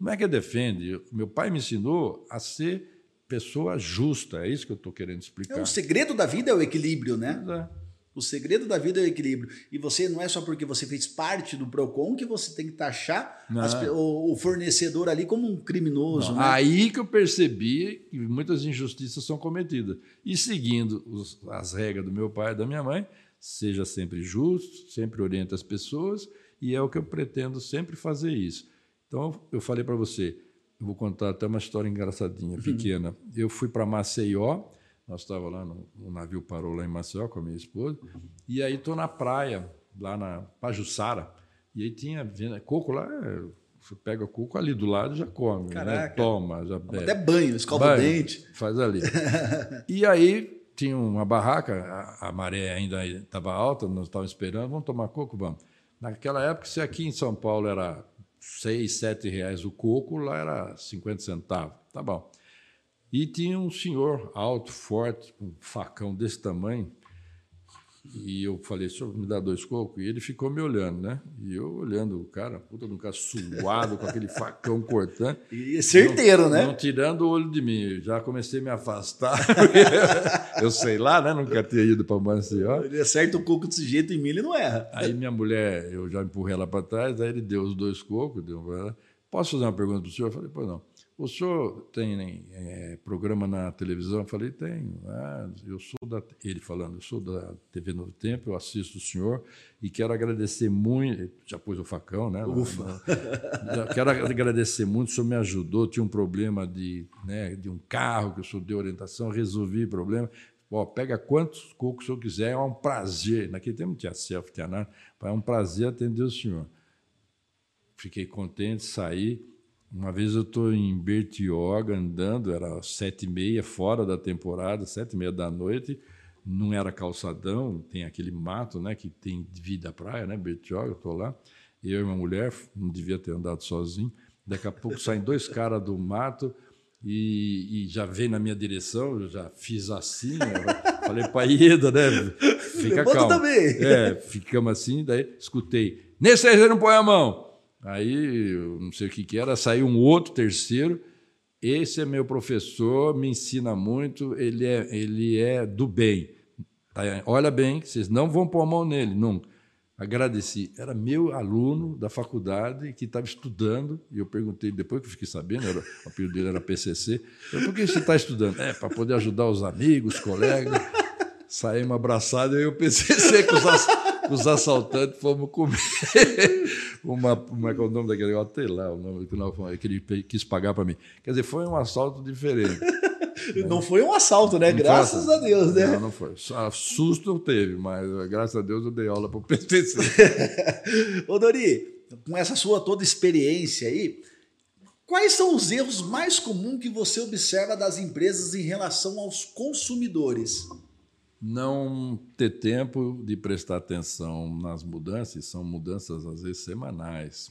Não é que defende. Meu pai me ensinou a ser pessoa justa. É isso que eu estou querendo explicar. É, o segredo da vida é o equilíbrio, né? É. O segredo da vida é o equilíbrio. E você não é só porque você fez parte do PROCON que você tem que taxar as, o, o, fornecedor ali como um criminoso. Né? Aí que eu percebi que muitas injustiças são cometidas. E seguindo os, as regras do meu pai e da minha mãe, seja sempre justo, sempre oriente as pessoas, e é o que eu pretendo sempre fazer isso. Então, eu falei para você, eu vou contar até uma história engraçadinha, uhum. pequena. Eu fui para Maceió nós estávamos lá, no, o navio parou lá em Maceió com a minha esposa, e aí estou na praia, lá na Pajuçara, e aí tinha coco lá, é, você pega coco ali do lado e já come, né? Caraca. né? toma, já bebe. Até banho, escova banho, o dente. Faz ali. [LAUGHS] e aí tinha uma barraca, a, a maré ainda estava alta, nós estávamos esperando, vamos tomar coco? Vamos. Naquela época, se aqui em São Paulo era 6, 7 reais o coco, lá era 50 centavos. Tá bom. E tinha um senhor alto, forte, com um facão desse tamanho. E eu falei, senhor, me dá dois cocos? E ele ficou me olhando, né? E eu olhando o cara, puta de um cara suado, com aquele facão cortando. [LAUGHS] E certeiro, não, né? Não tirando o olho de mim. Já comecei a me afastar. [LAUGHS] eu sei lá, né? Nunca tinha ido para Maceió. Ele acerta o coco desse jeito em mim, ele não erra. Aí minha mulher, eu já empurrei ela para trás, aí ele deu os dois cocos. Deu, Posso fazer uma pergunta para o senhor? Eu falei, pois não. O senhor tem é, programa na televisão? Eu falei, tenho. Ah, eu sou da. Ele falando, eu sou da TV Novo Tempo, eu assisto o senhor e quero agradecer muito. Já pôs o facão, né? Ufa. quero agradecer muito, o senhor me ajudou. Tinha um problema de, né, de um carro que o senhor deu orientação, resolvi o problema. Ó, pega quantos cocos o senhor quiser, é um prazer. Naquele tempo não tinha selfie, tinha nada. É um prazer atender o senhor. Fiquei contente, saí. Uma vez eu estou em Bertioga andando, era sete e meia, fora da temporada, sete e meia da noite, não era calçadão, tem aquele mato né, que tem vida à praia, né, Bertioga, estou lá, eu e uma mulher, não devia ter andado sozinho, daqui a pouco saem dois caras do mato e, e, já vem na minha direção, eu já fiz assim, falei para Ieda, né, fica calmo. também. É, ficamos assim, daí escutei, nesse aí você não põe a mão. Aí, não sei o que, que era, saiu um outro terceiro. Esse é meu professor, me ensina muito, ele é, ele é do bem. Olha bem, vocês não vão pôr a mão nele, nunca. Agradeci. Era meu aluno da faculdade que estava estudando, e eu perguntei, depois que eu fiquei sabendo, era, o apelido dele era PCC, por que você está estudando? É, para poder ajudar os amigos, os colegas. Saímos abraçados, eu e o PCC com os os assaltantes fomos comer [LAUGHS] uma. Como é que é o nome daquele negócio? Sei lá, o nome que ele quis pagar para mim. Quer dizer, foi um assalto diferente. [LAUGHS] Não foi um assalto, né? Não graças a Deus, né? Não, não foi. Susto teve, mas graças a Deus eu dei aula para o [LAUGHS] PTC. Ô, Dori, com essa sua toda experiência aí, quais são os erros mais comuns que você observa das empresas em relação aos consumidores? Não ter tempo de prestar atenção nas mudanças, são mudanças às vezes semanais.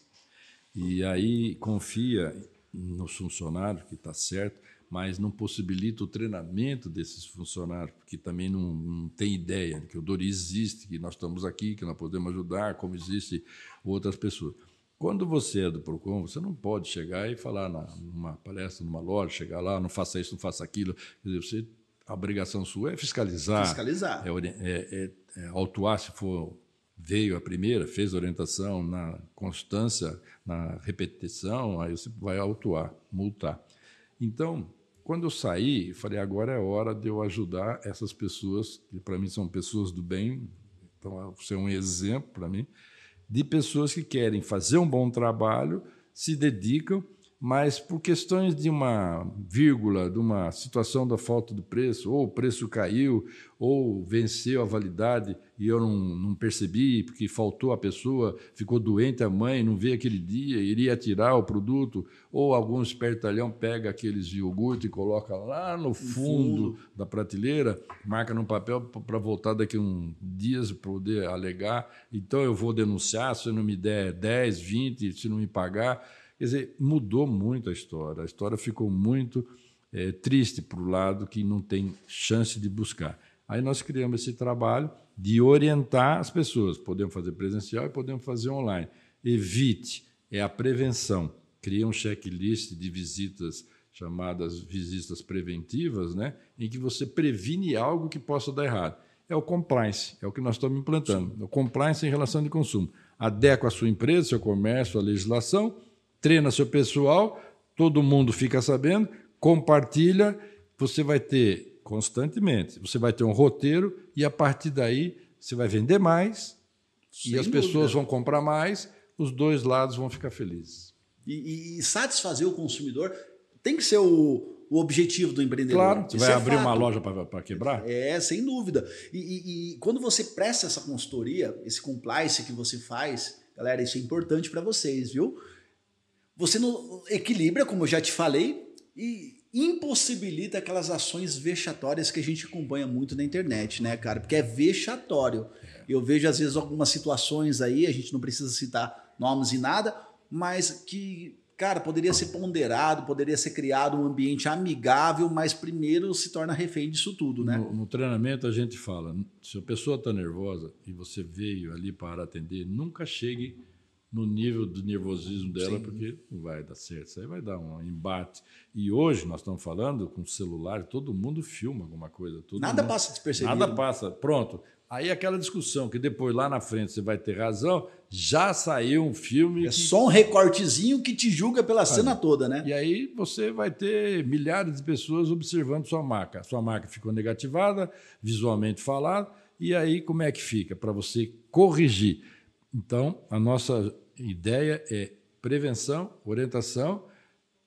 E aí confia nos funcionários, que está certo, mas não possibilita o treinamento desses funcionários, porque também não, não tem ideia de que o Dori existe, que nós estamos aqui, que nós podemos ajudar, como existem outras pessoas. Quando você é do PROCON, você não pode chegar e falar numa palestra, numa loja, chegar lá, não faça isso, não faça aquilo. Quer dizer, você a obrigação sua é fiscalizar. Fiscalizar. É, é, é, é autuar se for veio a primeira, fez orientação na constância, na repetição, aí você vai autuar, multar. Então, quando eu saí, falei, agora é hora de eu ajudar essas pessoas, que para mim são pessoas do bem, então você é um exemplo para mim, de pessoas que querem fazer um bom trabalho, se dedicam mas por questões de uma vírgula, de uma situação da falta de preço, ou o preço caiu, ou venceu a validade e eu não, não percebi, porque faltou a pessoa, ficou doente a mãe, não veio aquele dia, iria tirar o produto, ou algum espertalhão pega aqueles iogurte e coloca lá no fundo, fundo. da prateleira, marca no papel para voltar daqui a uns dias para poder alegar. Então eu vou denunciar, se não me der 10, 20, se não me pagar Quer dizer, mudou muito a história. A história ficou muito é, triste para o lado que não tem chance de buscar. Aí nós criamos esse trabalho de orientar as pessoas. Podemos fazer presencial e podemos fazer online. Evite, é a prevenção. Cria um checklist de visitas chamadas visitas preventivas, né, em que você previne algo que possa dar errado. É o compliance, é o que nós estamos implantando. O compliance em relação de consumo. Adequa a sua empresa, seu comércio, a legislação treina seu pessoal, todo mundo fica sabendo, compartilha, você vai ter constantemente, você vai ter um roteiro e a partir daí você vai vender mais Sem e as dúvida. pessoas vão comprar mais, os dois lados vão ficar felizes. E, e, satisfazer o consumidor tem que ser o, o objetivo do empreendedor. Claro, você vai é abrir fato. uma loja para quebrar? É, sem dúvida. E, e, e, quando você presta essa consultoria, esse compliance que você faz, galera, isso é importante para vocês, viu? Você não equilibra, como eu já te falei, e impossibilita aquelas ações vexatórias que a gente acompanha muito na internet, né, cara? Porque é vexatório. Eu vejo, às vezes, algumas situações aí, a gente não precisa citar nomes e nada, mas que, cara, poderia ser ponderado, poderia ser criado um ambiente amigável, mas primeiro se torna refém disso tudo, né? No, no treinamento a gente fala, se a pessoa está nervosa e você veio ali para atender, nunca chegue no nível do nervosismo dela, Sim. porque não vai dar certo. Isso aí vai dar um embate. E hoje nós estamos falando com celular, todo mundo filma alguma coisa. nada mundo, passa despercebido. Nada passa. Pronto. Aí aquela discussão que depois lá na frente você vai ter razão, já saiu um filme. É que... só um recortezinho que te julga pela cena toda, né? E aí você vai ter milhares de pessoas observando sua marca. Sua marca ficou negativada, visualmente falada, e aí como é que fica? Para você corrigir. Então, a nossa ideia é prevenção, orientação,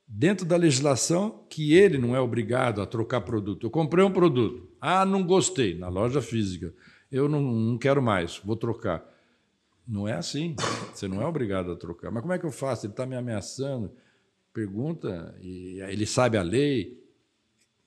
dentro da legislação que ele não é obrigado a trocar produto. Eu comprei um produto, ah, não gostei, na loja física, eu não, não quero mais, vou trocar. Não é assim, você não é obrigado a trocar. Mas como é que eu faço? Ele está me ameaçando, pergunta, e ele sabe a lei,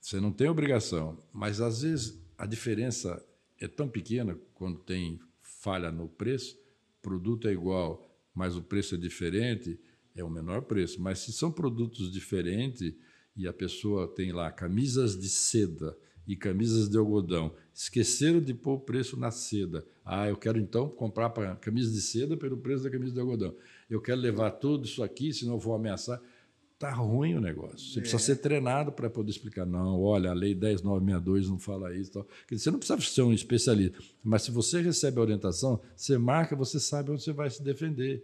você não tem obrigação. Mas às vezes a diferença é tão pequena quando tem falha no preço produto é igual, mas o preço é diferente, é o menor preço. Mas se são produtos diferentes e a pessoa tem lá camisas de seda e camisas de algodão, esqueceram de pôr o preço na seda. Ah, eu quero então comprar camisa de seda pelo preço da camisa de algodão. Eu quero levar tudo isso aqui, senão eu vou ameaçar. Está ruim o negócio. Você é. precisa ser treinado para poder explicar. Não, olha, a lei 10962 não fala isso. Tal. Você não precisa ser um especialista, mas se você recebe a orientação, você marca, você sabe onde você vai se defender.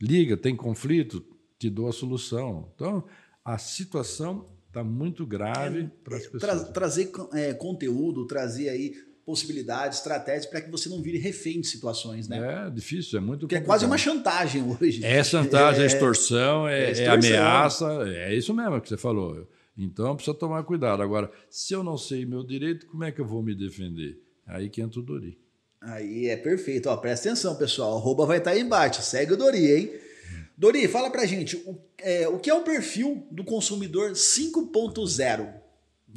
Liga, tem conflito, te dou a solução. Então, a situação está muito grave é, para as pessoas. Tra trazer é, conteúdo, trazer aí possibilidades, estratégias para que você não vire refém de situações, né? É difícil, é muito Porque é quase uma chantagem hoje. É chantagem, é, [LAUGHS] é extorsão, é, é, extorsão. é ameaça, é isso mesmo que você falou. Então precisa tomar cuidado. Agora, se eu não sei meu direito, como é que eu vou me defender? Aí que entra o Dori. Aí é perfeito. Ó, presta atenção, pessoal. Arroba vai estar aí embaixo. Segue o Dori, hein? Dori, fala pra gente, o, é, o que é o perfil do consumidor 5.0?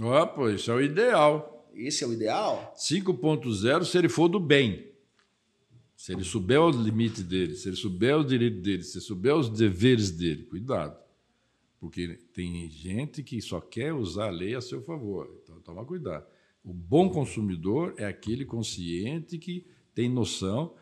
Ó, pô, isso é o ideal. Esse é o ideal? 5.0 se ele for do bem. Se ele souber os limites dele, se ele souber os direitos dele, se ele souber os deveres dele, cuidado. Porque tem gente que só quer usar a lei a seu favor. Então, toma cuidado. O bom consumidor é aquele consciente que tem noção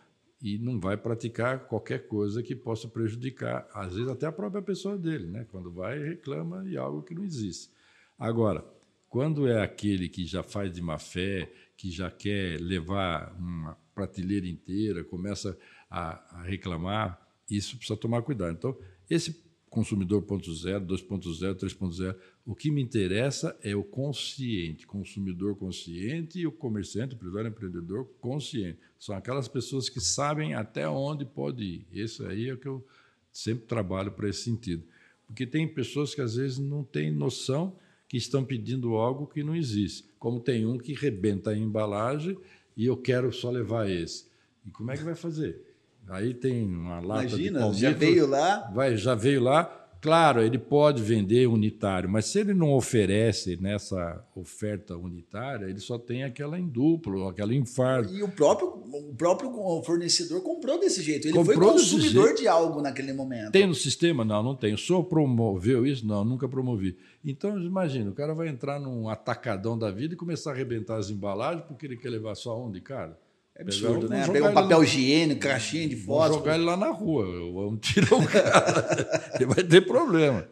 e não vai praticar qualquer coisa que possa prejudicar, às vezes até a própria pessoa dele, né? Quando vai reclama de algo que não existe. Agora, quando é aquele que já faz de má fé, que já quer levar uma prateleira inteira, começa a, a reclamar, isso precisa tomar cuidado. Então, esse consumidor 0.0, 2.0, 3.0, o que me interessa é o consciente, consumidor consciente e o comerciante, empresário empreendedor consciente. São aquelas pessoas que sabem até onde pode ir. Esse aí é o que eu sempre trabalho para esse sentido. Porque tem pessoas que às vezes não têm noção que estão pedindo algo que não existe. Como tem um que rebenta a embalagem e eu quero só levar esse. E como é que vai fazer? Aí tem uma lata Imagina, de palmito, já veio lá. Vai, já veio lá. Claro, ele pode vender unitário, mas se ele não oferece nessa oferta unitária, ele só tem aquela em duplo, aquela em fardo. E o próprio, o próprio fornecedor comprou desse jeito. Ele Comprou foi consumidor de algo naquele momento. Tem no sistema? Não, não tem. O senhor promoveu isso? Não, nunca promovi. Então, imagina, o cara vai entrar num atacadão da vida e começar a arrebentar as embalagens porque ele quer levar só onde, cara? É absurdo, né? Pegar um papel higiênico, caixinha de fósforo. jogar ele lá na rua. Vamos tirar o cara. [LAUGHS] ele vai ter problema.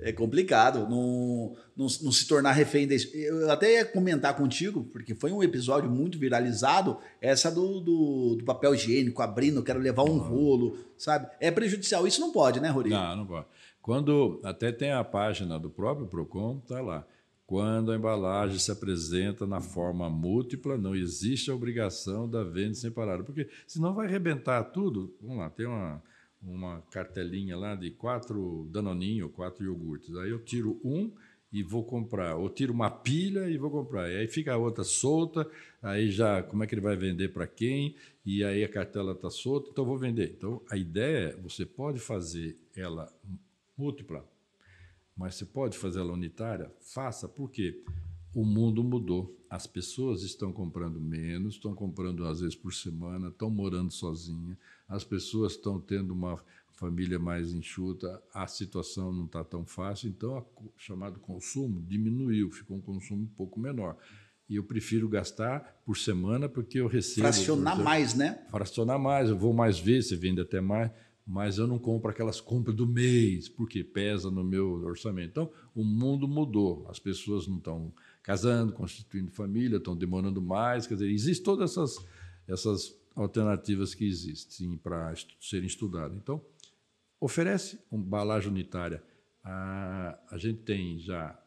É complicado não, não, não se tornar refém desse. Eu até ia comentar contigo, porque foi um episódio muito viralizado, essa do, do, do papel higiênico, abrindo, quero levar um rolo, sabe? É prejudicial. Isso não pode, né, Rodrigo? Não, não pode. Quando até tem a página do próprio Procon, tá lá. Quando a embalagem se apresenta na forma múltipla, não existe a obrigação da venda separada, porque senão vai arrebentar tudo. Vamos lá, tem uma, uma cartelinha lá de quatro danoninho, quatro iogurtes. Aí eu tiro um e vou comprar, ou tiro uma pilha e vou comprar. E aí fica a outra solta, aí já como é que ele vai vender para quem? E aí a cartela está solta, então vou vender. Então a ideia é, você pode fazer ela múltipla, mas você pode fazer ela unitária? Faça, por quê? O mundo mudou. As pessoas estão comprando menos, estão comprando às vezes por semana, estão morando sozinhas, as pessoas estão tendo uma família mais enxuta, a situação não está tão fácil, então o chamado consumo diminuiu, ficou um consumo um pouco menor. E eu prefiro gastar por semana porque eu recebo. Fracionar mais, né? fracionar mais, eu vou mais vezes, você vende até mais, mas eu não compro aquelas compras do mês, porque pesa no meu orçamento. Então, o mundo mudou, as pessoas não estão casando, constituindo família, estão demorando mais, quer dizer, existem todas essas, essas alternativas que existem para estu- serem estudadas. Então, oferece uma embalagem unitária. A, a gente tem já,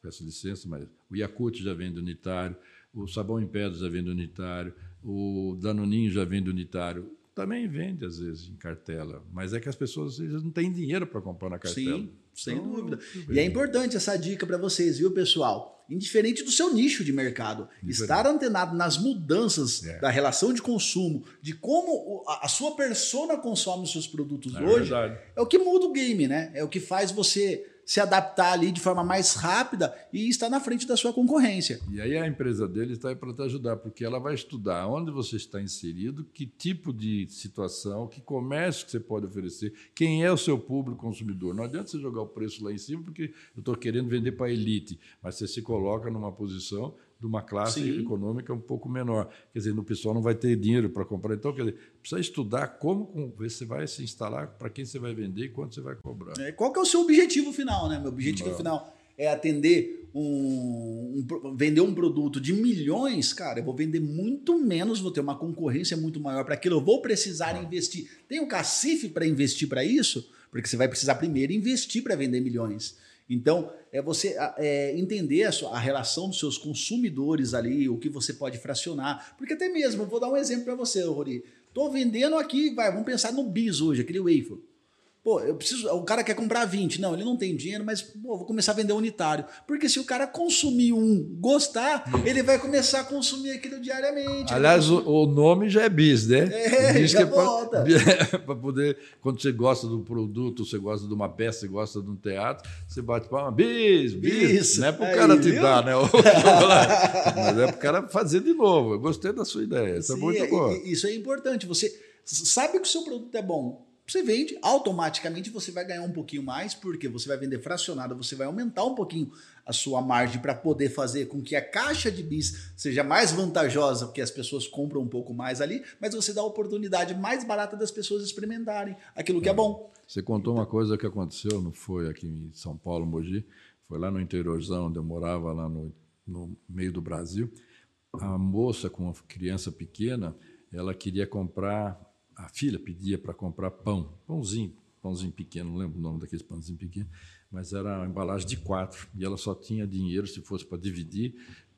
peço licença, mas o Yakult já vende unitário, o sabão em pedra já vende unitário, o Danoninho já vende unitário. Também vende, às vezes, em cartela, mas é que as pessoas vezes, não têm dinheiro para comprar na cartela. Sim, sem Então, dúvida. E é importante essa dica para vocês, viu, pessoal? Indiferente do seu nicho de mercado, estar antenado nas mudanças É. da relação de consumo, de como a sua persona consome os seus produtos É hoje, verdade. é o que muda o game, né? É o que faz você se adaptar ali de forma mais rápida e estar na frente da sua concorrência. E aí a empresa dele está aí para te ajudar, porque ela vai estudar onde você está inserido, que tipo de situação, que comércio que você pode oferecer, quem é o seu público consumidor. Não adianta você jogar o preço lá em cima, porque eu estou querendo vender para a elite, mas você se coloca numa posição de uma classe Sim. econômica um pouco menor. Quer dizer, o pessoal não vai ter dinheiro para comprar. Então, quer dizer, precisa estudar como com- você vai se instalar, para quem você vai vender e quanto você vai cobrar. É, Qual que é o seu objetivo final, né? Meu objetivo Não. final é atender um, um vender um produto de milhões, cara, eu vou vender muito menos, vou ter uma concorrência muito maior para aquilo, eu vou precisar investir. Tem um cacife para investir para isso? Porque você vai precisar primeiro investir para vender milhões. Então, é você é, entender a, sua- a relação dos seus consumidores ali, o que você pode fracionar. Porque até mesmo, vou dar um exemplo para você, Rori. Tô vendendo aqui, vai, vamos pensar no bis hoje, aquele wafer. Pô, eu preciso. O cara quer comprar 20. Não, ele não tem dinheiro, mas pô, vou começar a vender unitário. Porque se o cara consumir um, gostar, ele vai começar a consumir aquilo diariamente. Aliás, o, o nome já é bis, né? É, bis já que pra- volta. [LAUGHS] para poder, quando você gosta do produto, você gosta de uma peça, você gosta de um teatro, você bate palma, bis, bis. Isso. Não é para o cara te viu? dar, né? [LAUGHS] mas é para o cara fazer de novo. Eu gostei da sua ideia, isso é Sim, muito e- bom. e- Isso é importante. Você sabe que o seu produto é bom. Você vende, automaticamente você vai ganhar um pouquinho mais, porque você vai vender fracionado, você vai aumentar um pouquinho a sua margem para poder fazer com que a caixa de bis seja mais vantajosa, porque as pessoas compram um pouco mais ali, mas você dá a oportunidade mais barata das pessoas experimentarem aquilo que é bom. Você contou uma coisa que aconteceu, não foi aqui em São Paulo, Mogi, foi lá no interiorzão, onde eu morava, lá no, no meio do Brasil. A moça com uma criança pequena, ela queria comprar, a filha pedia para comprar pão, pãozinho, pãozinho pequeno, não lembro o nome daqueles pãozinho pequeno, mas era uma embalagem de quatro, e ela só tinha dinheiro, se fosse para dividir,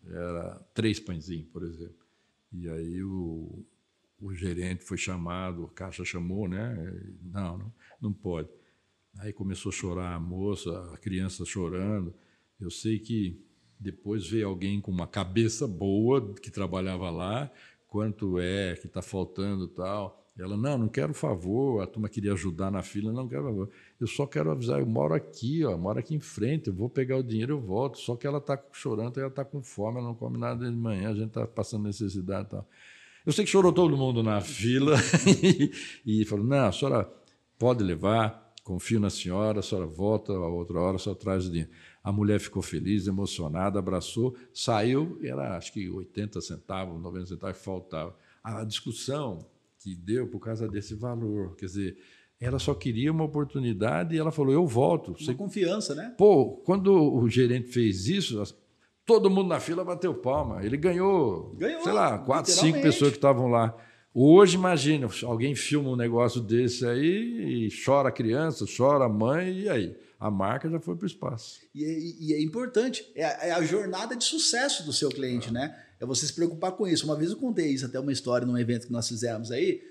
era três pãezinhos, por exemplo. E aí o, o gerente foi chamado, o caixa chamou, né? Não, não, não pode. Aí começou a chorar a moça, a criança chorando. Eu sei que depois veio alguém com uma cabeça boa que trabalhava lá, quanto é que está faltando tal. Ela, não, não quero favor, a turma queria ajudar na fila, não quero favor. Eu só quero avisar, eu moro aqui, ó, moro aqui em frente, eu vou pegar o dinheiro, eu volto. Só que ela está chorando, ela está com fome, ela não come nada de manhã, a gente está passando necessidade e tal. Eu sei que chorou todo mundo na fila [LAUGHS] e, e falou, não, a senhora pode levar, confio na senhora, a senhora volta a outra hora, só traz o dinheiro. A mulher ficou feliz, emocionada, abraçou, saiu, era acho que 80 centavos, 90 centavos faltava. A discussão que deu por causa desse valor. Quer dizer, ela só queria uma oportunidade e ela falou: Eu volto. Você... confiança, né? Pô, quando o gerente fez isso, todo mundo na fila bateu palma. Ele ganhou, ganhou sei lá, quatro, cinco pessoas que estavam lá. Hoje, imagina, alguém filma um negócio desse aí e chora a criança, chora a mãe, e aí? A marca já foi para o espaço. E, é, e, é importante, é a, é a, jornada de sucesso do seu cliente, ah. né? é você se preocupar com isso. Uma vez eu contei isso, até uma história num evento que nós fizemos aí.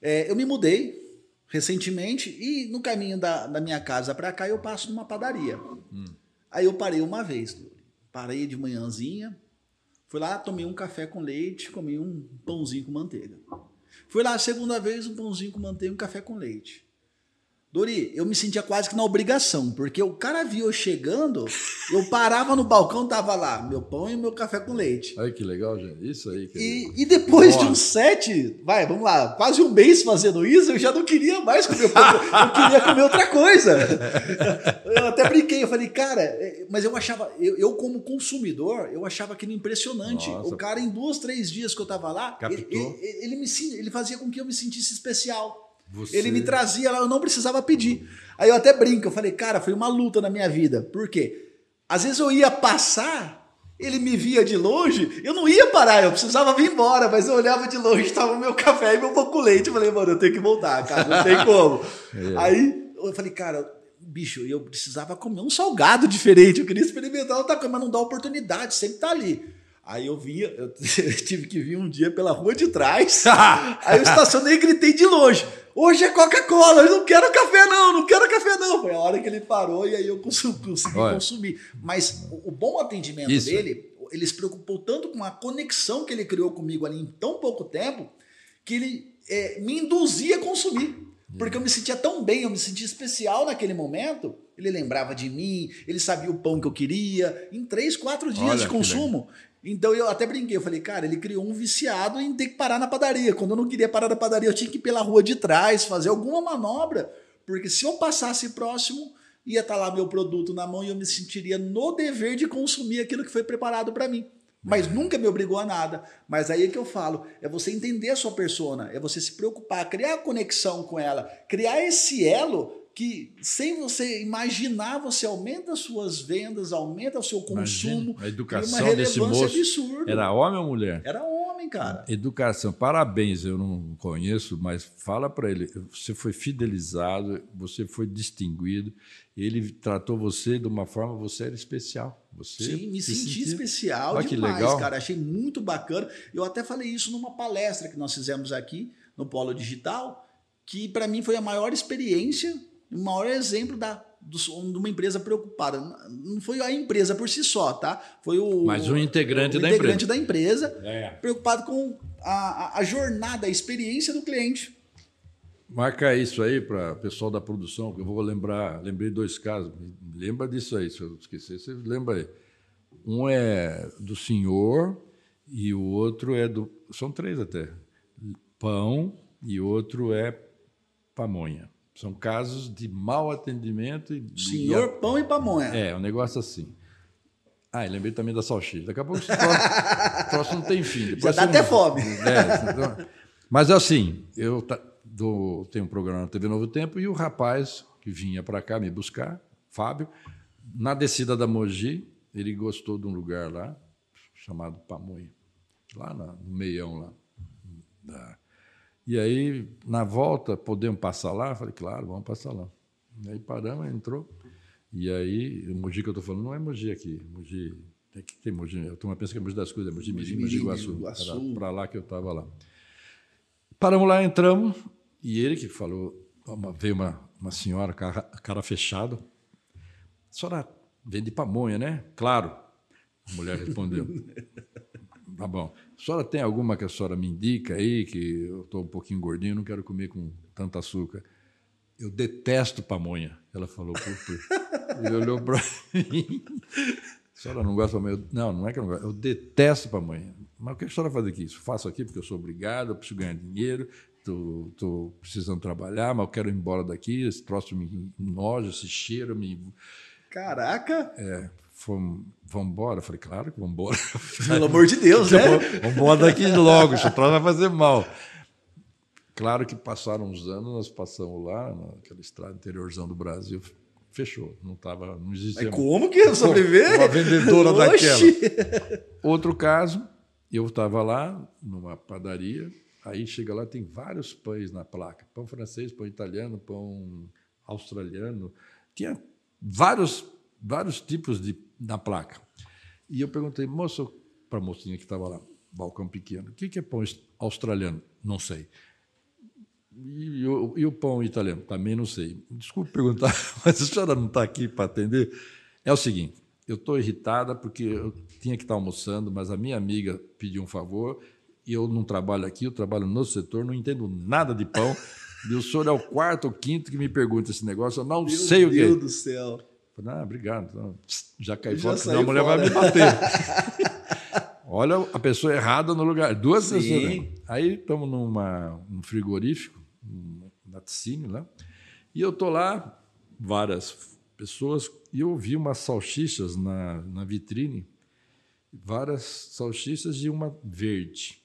É, eu me mudei recentemente e no caminho da, da minha casa para cá eu passo numa padaria. Hum. Aí eu parei uma vez, parei de manhãzinha, fui lá, tomei um café com leite, comi um pãozinho com manteiga. Fui lá a segunda vez, um pãozinho com manteiga e um café com leite. Dori, eu me sentia quase que na obrigação, porque o cara viu eu chegando, eu parava no balcão, tava lá, meu pão e meu café com leite. Ai, que legal, gente. Isso aí. E, e, depois Nossa. de uns sete, vai, vamos lá, quase um mês fazendo isso, eu já não queria mais comer pão, eu queria comer outra coisa. [LAUGHS] Eu até brinquei, eu falei, cara, é, mas eu achava, eu, eu como consumidor, eu achava aquilo impressionante. Nossa. O cara, em duas, três dias que eu tava lá, ele, ele, ele, me, ele fazia com que eu me sentisse especial. Você... Ele me trazia lá, eu não precisava pedir. Aí eu até brinco, eu falei, cara, foi uma luta na minha vida. Por quê? Às vezes eu ia passar, ele me via de longe, eu não ia parar, eu precisava vir embora, mas eu olhava de longe, estava o meu café e meu pão com leite. Eu falei, mano, eu tenho que voltar, cara, não tem como. [LAUGHS] é. Aí eu falei, cara, bicho, eu precisava comer um salgado diferente, eu queria experimentar outra coisa, mas não dá oportunidade, sempre tá ali. Aí eu vinha, [LAUGHS] eu tive que vir um dia pela rua de trás. [LAUGHS] aí eu estacionei e gritei de longe. Hoje é Coca-Cola, eu não quero café não, não quero café não. Foi a hora que ele parou e aí eu consegui, consegui consumir. Mas o, o bom atendimento Isso. dele, ele se preocupou tanto com a conexão que ele criou comigo ali em tão pouco tempo, que ele é, me induzia a consumir. Porque eu me sentia tão bem, eu me sentia especial naquele momento. Ele lembrava de mim, ele sabia o pão que eu queria. Em três, quatro dias Olha, de consumo, então eu até brinquei, eu falei, cara, ele criou um viciado em ter que parar na padaria. Quando eu não queria parar na padaria, eu tinha que ir pela rua de trás, fazer alguma manobra, porque se eu passasse próximo, ia estar tá lá meu produto na mão e eu me sentiria no dever de consumir aquilo que foi preparado para mim. Mas nunca me obrigou a nada. Mas aí é que eu falo, é você entender a sua persona, é você se preocupar, criar conexão com ela, criar esse elo que sem você imaginar, você aumenta as suas vendas, aumenta o seu consumo. Imagina, a educação desse moço absurda. era homem ou mulher? Era homem, cara. Educação, parabéns, eu não conheço, mas fala para ele, você foi fidelizado, você foi distinguido, ele tratou você de uma forma, você era especial. Você Sim, me senti sentia... especial Olha demais, legal. cara, achei muito bacana. Eu até falei isso numa palestra que nós fizemos aqui no Polo Digital, que para mim foi a maior experiência o maior exemplo da, do, de uma empresa preocupada. Não foi a empresa por si só, tá? Foi o. Mas um integrante, o, o da integrante empresa. da empresa, é. preocupado com a, a, jornada, a experiência do cliente. Marca isso aí para o pessoal da produção, que eu vou lembrar, lembrei dois casos. Lembra disso aí, se eu esquecer, você lembra aí. Um é do senhor e o outro é do. São três até. Pão e outro é pamonha. São casos de mau atendimento. E, Senhor e, Pão e Pamonha. É, um negócio assim. Ah, e lembrei também da salsicha. Daqui a pouco esse troço, não tem fim. Depois Já dá até não... fome. É, então... Mas assim, eu do, tenho um programa na TV Novo Tempo e o rapaz que vinha para cá me buscar, Fábio, na descida da Mogi, ele gostou de um lugar lá chamado Pamonha, lá no meião lá. Da, e aí, na volta, podemos passar lá? Eu falei, claro, vamos passar lá. E aí paramos, entrou. E aí, o Mogi que eu estou falando não é Mogi aqui. Mogi, tem que ter Mogi. Eu tenho uma pensa que é Mogi das Coisas, é Mogi Mirim, Mogi Iguaçu. Iguaçu. Para lá que eu estava lá. Paramos lá, entramos, e ele que falou, veio uma, uma senhora, cara, cara fechado. A senhora vende pamonha, né? Claro. A mulher respondeu. [LAUGHS] Tá bom. A senhora tem alguma que a senhora me indica aí, que eu estou um pouquinho gordinho, não quero comer com tanto açúcar? Eu detesto pamonha. Ela falou, por quê? Ele olhou para mim. A senhora não gosta de pamonha? Não, não é que eu não gosto. Eu detesto pamonha. Mas o que a senhora faz aqui? Isso faço aqui porque eu sou obrigado, eu preciso ganhar dinheiro, estou precisando trabalhar, mas eu quero ir embora daqui, esse troço me noja, esse cheiro me... Caraca! É, fomos, vamos embora? Eu falei, claro que vamos embora. [LAUGHS] Pelo amor de Deus, né? Vamos embora daqui logo, isso vai fazer mal. Claro que passaram uns anos, nós passamos lá, naquela estrada interiorzão do Brasil, fechou, não tava, não existia. Mas como que sobreviver? Uma vendedora daquela. Outro caso, eu estava lá numa padaria, aí chega lá, tem vários pães na placa: pão francês, pão italiano, pão australiano. Tinha vários, vários tipos de, na placa. E eu perguntei, moço, para a mocinha que estava lá, balcão pequeno, o que, que é pão australiano? Não sei. E, e, o, e, o, pão italiano? Também não sei. Desculpe perguntar, [LAUGHS] mas a senhora não está aqui para atender? É o seguinte: eu estou irritada porque eu tinha que estar tá almoçando, mas a minha amiga pediu um favor e eu não trabalho aqui, eu trabalho no setor, não entendo nada de pão. [LAUGHS] E o senhor é o quarto ou quinto que me pergunta esse negócio, eu não Meu sei Deus o que. Meu Deus do céu. Falei, ah, obrigado. Já cai fora, senão a mulher fora. vai me bater. [LAUGHS] Olha a pessoa errada no lugar. Duas Sim. pessoas. Né? Aí estamos num frigorífico, um laticínio lá, e eu estou lá, várias pessoas, e eu vi umas salsichas na, na vitrine, várias salsichas e uma verde.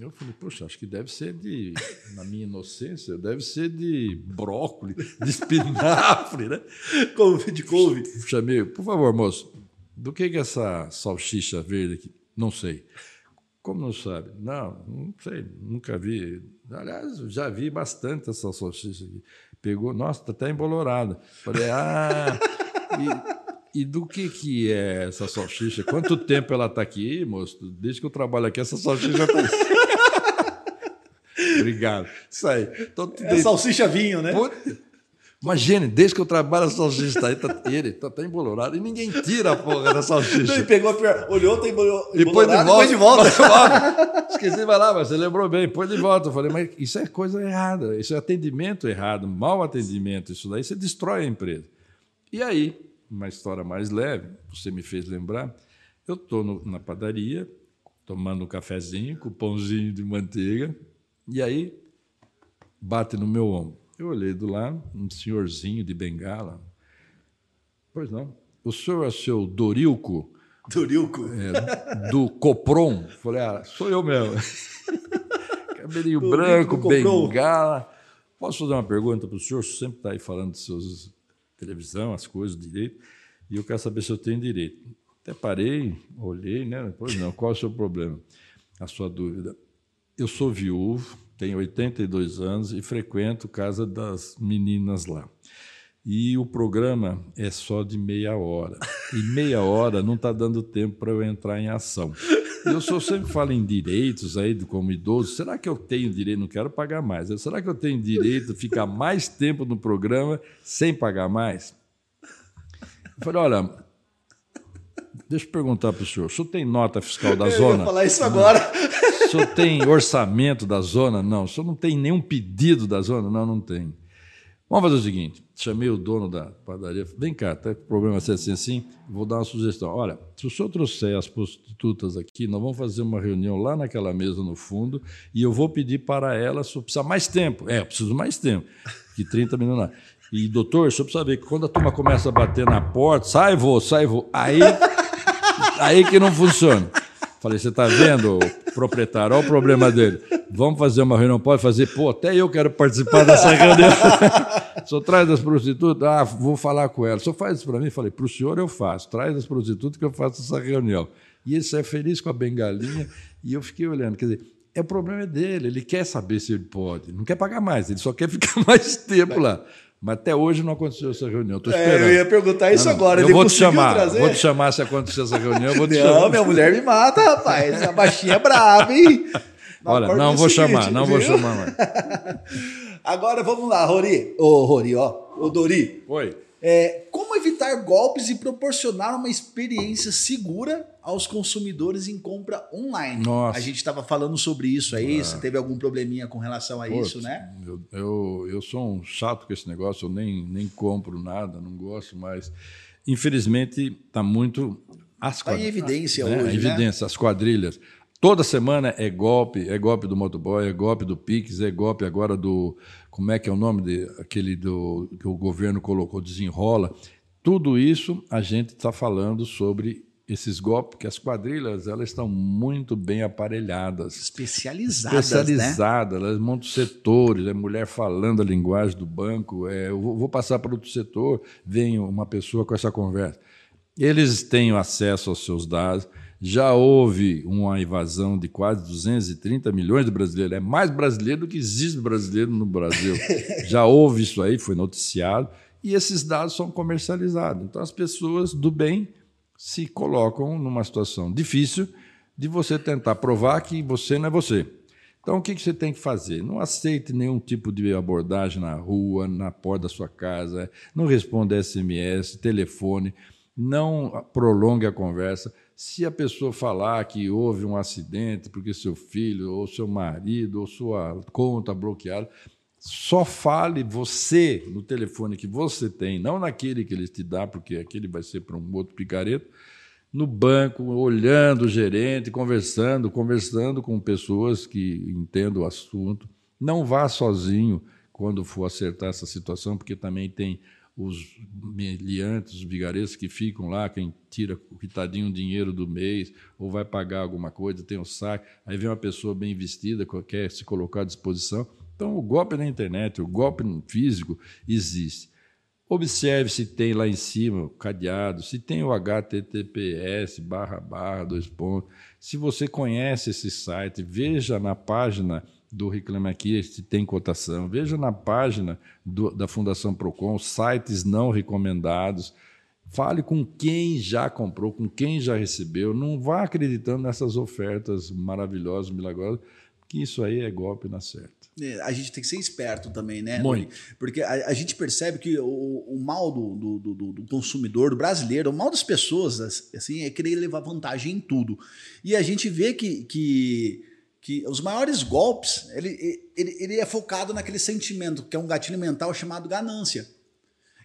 Eu falei, poxa, acho que deve ser de, na minha inocência, deve ser de brócolis, de espinafre, né? [LAUGHS] Couve, de couve. Chamei, por favor, moço, do que é essa salsicha verde aqui? Não sei. Como não sabe? Não, não sei, nunca vi. Aliás, já vi bastante essa salsicha aqui. Pegou, nossa, está até embolorada. Falei, ah, e, e, do que, que é essa salsicha? Quanto tempo ela está aqui, moço? Desde que eu trabalho aqui, essa salsicha está aqui. Obrigado. Isso aí. Então, é salsicha vinho, né? Imagine, desde que eu trabalho a salsicha tá aí, tá, ele está tá embolorado e ninguém tira a porra da salsicha. Ele pegou a pior, olhou, tá embolorado, e põe de volta. de volta. Esqueci, vai lá, mas você lembrou bem, põe de volta. Eu falei, mas isso é coisa errada, isso é atendimento errado, mau atendimento, isso daí você destrói a empresa. E aí, uma história mais leve, você me fez lembrar, eu estou na padaria, tomando um cafezinho com pãozinho de manteiga, e aí bate no meu ombro. Eu olhei do lado, um senhorzinho de bengala. Pois não. O senhor é seu Dorilco? Dorilco? É, do Copron. Falei, ah, sou eu mesmo. [LAUGHS] Cabelinho branco, bengala. Posso fazer uma pergunta para o senhor? O senhor sempre está aí falando de seus televisão, as coisas, direito. E eu quero saber se eu tenho direito. Até parei, olhei, né? Pois não, qual é o seu problema? A sua dúvida. Eu sou viúvo, tenho 82 anos e frequento casa das meninas lá. E o programa é só de meia hora. E meia hora não está dando tempo para eu entrar em ação. Eu sou sempre falo em direitos aí como idoso. Será que eu tenho direito? Não quero pagar mais. Será que eu tenho direito de ficar mais tempo no programa sem pagar mais? Eu falei, olha, deixa eu perguntar para o senhor. O senhor tem nota fiscal da eu zona? Vou falar isso agora senhor tem orçamento da zona? Não. O senhor não tem nenhum pedido da zona? Não, não tem. Vamos fazer o seguinte: chamei o dono da padaria, vem cá, tá com problema assim, assim, assim, vou dar uma sugestão. Olha, se o senhor trouxer as prostitutas aqui, nós vamos fazer uma reunião lá naquela mesa no fundo e eu vou pedir para elas, se precisar mais tempo. É, eu preciso mais tempo, que 30 minutos. E, doutor, o senhor precisa ver que quando a turma começa a bater na porta, sai, vou, sai, vou. Aí, aí que não funciona. Falei, você está vendo, proprietário, olha o problema dele. Vamos fazer uma reunião, pode fazer? Pô, até eu quero participar dessa reunião. [LAUGHS] senhor traz as prostitutas? Ah, vou falar com ela. Senhor faz isso para mim? Falei, para o senhor eu faço. Traz as prostitutas que eu faço essa reunião. E ele saiu feliz com a bengalinha e eu fiquei olhando. Quer dizer, é o problema dele, ele quer saber se ele pode. Não quer pagar mais, ele só quer ficar [LAUGHS] mais tempo lá. Mas até hoje não aconteceu essa reunião. Estou esperando. É, eu ia perguntar isso não, agora. Eu Ele vou te chamar. Trazer? Vou te chamar se acontecer essa reunião. Eu vou te não, chamar. minha mulher me mata, rapaz. A baixinha é brava, hein? Olha, não vou seguinte, chamar, não viu? vou chamar mais. [LAUGHS] Agora vamos lá, Rori. Ô, Rori, ó. Ô, Dori. Oi. É, como evitar golpes e proporcionar uma experiência segura aos consumidores em compra online? Nossa. A gente estava falando sobre isso aí. Você teve algum probleminha com relação a isso, né? Eu, eu, eu sou um chato com esse negócio, eu nem, nem compro nada, não gosto mais. Infelizmente, está muito. As Tá em evidência né? hoje, né? Evidência, as quadrilhas. Toda semana é golpe, é golpe do motoboy, é golpe do Pix, é golpe agora do. Como é que é o nome de, aquele do, que o governo colocou, desenrola. Tudo isso a gente está falando sobre esses golpes, que as quadrilhas elas estão muito bem aparelhadas Especializadas, né? especializada, elas montam setores, é mulher falando a linguagem do banco, é, eu vou vou passar para outro setor, vem uma pessoa com essa conversa. Eles têm acesso aos seus dados, já houve uma invasão de quase 230 milhões de brasileiros, é mais brasileiro do que existe brasileiro no Brasil. [LAUGHS] já houve isso aí, foi noticiado, e esses dados são comercializados. Então as pessoas do bem se colocam numa situação difícil de você tentar provar que você não é você. Então, o que você tem que fazer? Não aceite nenhum tipo de abordagem na rua, na porta da sua casa, não responda SMS, telefone, não prolongue a conversa. Se a pessoa falar que houve um acidente porque seu filho, ou seu marido, ou sua conta bloqueada, só fale você no telefone que você tem, não naquele que ele te dá, porque aquele vai ser para um outro picareta, no banco, olhando o gerente, conversando, conversando com pessoas que entendem o assunto. Não vá sozinho quando for acertar essa situação, porque também tem os meliantes, os vigaristas que ficam lá, quem tira o quitadinho dinheiro do mês, ou vai pagar alguma coisa, tem o saque, aí vem uma pessoa bem vestida, quer se colocar à disposição. Então, o golpe na internet, o golpe físico existe. Observe se tem lá em cima o cadeado, se tem o HTTPS, barra, barra, dois pontos. Se você conhece esse site, veja na página do Reclame Aqui se tem cotação, veja na página do, da Fundação Procon sites não recomendados. Fale com quem já comprou, com quem já recebeu. Não vá acreditando nessas ofertas maravilhosas, milagrosas, que isso aí é golpe na certa. É, A gente tem que ser esperto também, né? Muito. Porque a, a gente percebe que o, o mal do, do, do- do consumidor, do brasileiro, o mal das pessoas, assim, é querer levar vantagem em tudo. E a gente vê que, que, que os maiores golpes, ele, ele, ele é focado naquele sentimento, que é um gatilho mental chamado ganância.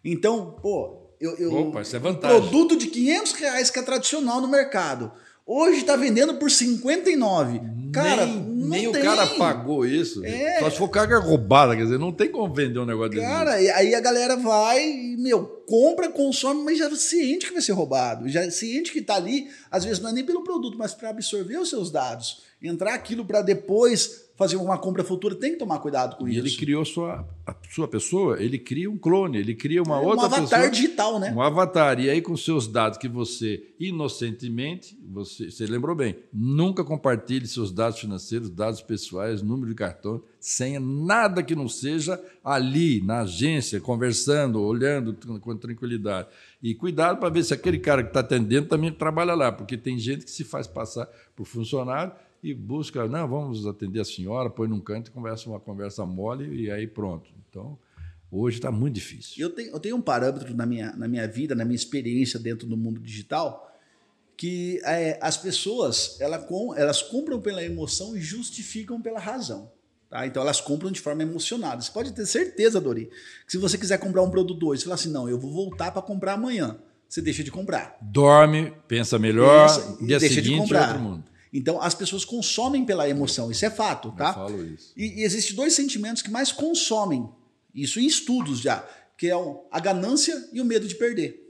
Então, pô, eu, eu Opa, isso é um vantagem. produto de 500 reais que é tradicional no mercado, hoje está vendendo por 59. Cara, nem, nem o cara pagou isso. É. Só se for carga roubada, quer dizer, não tem como vender um negócio desse. Cara, e aí a galera vai, e, meu, compra, consome, mas já ciente que vai ser roubado. Já ciente que tá ali, às vezes não é nem pelo produto, mas para absorver os seus dados. Entrar aquilo para depois fazer uma compra futura, tem que tomar cuidado com E isso. ele criou sua, a sua pessoa, ele cria um clone, ele cria uma É outra um avatar pessoa. digital, né? Um avatar. E aí, com seus dados que você, inocentemente, você, você lembrou bem, nunca compartilhe seus dados financeiros, dados pessoais, número de cartão, senha, nada que não seja ali, na agência, conversando, olhando com tranquilidade. E cuidado para ver se aquele cara que está atendendo também trabalha lá, porque tem gente que se faz passar por funcionário e busca, não, vamos atender a senhora, põe num canto e conversa uma conversa mole e aí pronto. Então, hoje está muito difícil. Eu tenho, eu tenho um parâmetro na minha, na minha vida, na minha experiência dentro do mundo digital, que é, as pessoas ela com, elas compram pela emoção e justificam pela razão. Tá? Então elas compram de forma emocionada. Você pode ter certeza, Dori, que se você quiser comprar um produto hoje, você fala assim: não, eu vou voltar para comprar amanhã. Você deixa de comprar. dorme, pensa melhor, Pensa dia deixa de seguinte comprar. outro mundo. Então as pessoas consomem pela emoção, isso é fato, tá? Eu falo isso. E, e existem dois sentimentos que mais consomem, isso em estudos já, que é a ganância e o medo de perder.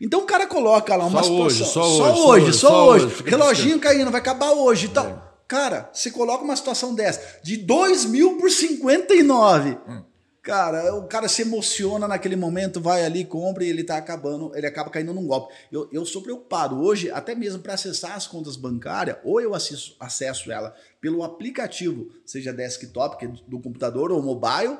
Então o cara coloca lá uma Só hoje, situação. só só hoje, só hoje, só só hoje. hoje, Reloginho caindo, vai acabar hoje e tal. É. Cara, você coloca uma situação dessa, de 2 mil por 59. Hum. Cara, o cara se emociona naquele momento, vai ali, compra e ele tá acabando, ele acaba caindo num golpe. Eu, eu sou preocupado hoje, até mesmo para acessar as contas bancárias, ou eu acesso, acesso ela pelo aplicativo, seja desktop, que é do computador ou mobile,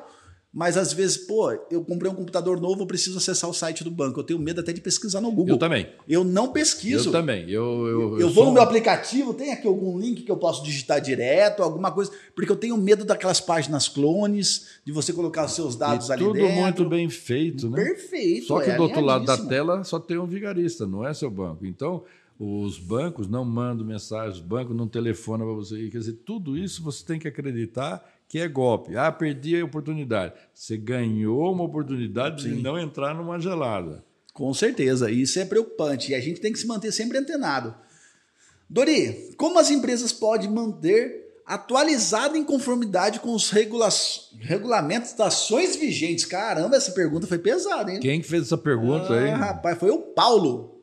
Mas às vezes, pô, eu comprei um computador novo, eu preciso acessar o site do banco. Eu tenho medo até de pesquisar no Google. Eu também. Eu não pesquiso. Eu também. Eu, eu, eu, eu vou no meu aplicativo, tem aqui algum link que eu posso digitar direto, alguma coisa, porque eu tenho medo daquelas páginas clones, de você colocar os seus dados e ali tudo dentro. Tudo muito bem feito, né? Perfeito. Só que é do outro lado da tela só tem um vigarista, não é seu banco. Então, os bancos não mandam mensagens, os bancos não telefonam para você. Quer dizer, tudo isso você tem que acreditar que é golpe. Ah, perdi a oportunidade. Você ganhou uma oportunidade Sim. de não entrar numa gelada. Com certeza, isso é preocupante e a gente tem que se manter sempre antenado. Dori, como as empresas podem manter atualizada em conformidade com os regula regulamentos das ações vigentes? Caramba, essa pergunta foi pesada, hein? Quem fez essa pergunta ah, aí? Rapaz, foi o Paulo.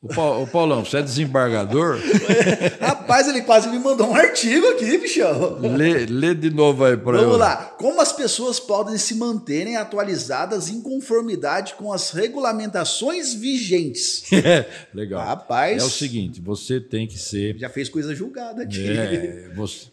Ô, Paulão, você é desembargador? [LAUGHS] Rapaz, ele quase me mandou um artigo aqui, bichão. Lê, lê de novo aí para eu. Vamos lá. Como as pessoas podem se manterem atualizadas em conformidade com as regulamentações vigentes? [LAUGHS] Legal. Rapaz. É o seguinte, você tem que ser. Já fez coisa julgada aqui. É, [LAUGHS] você.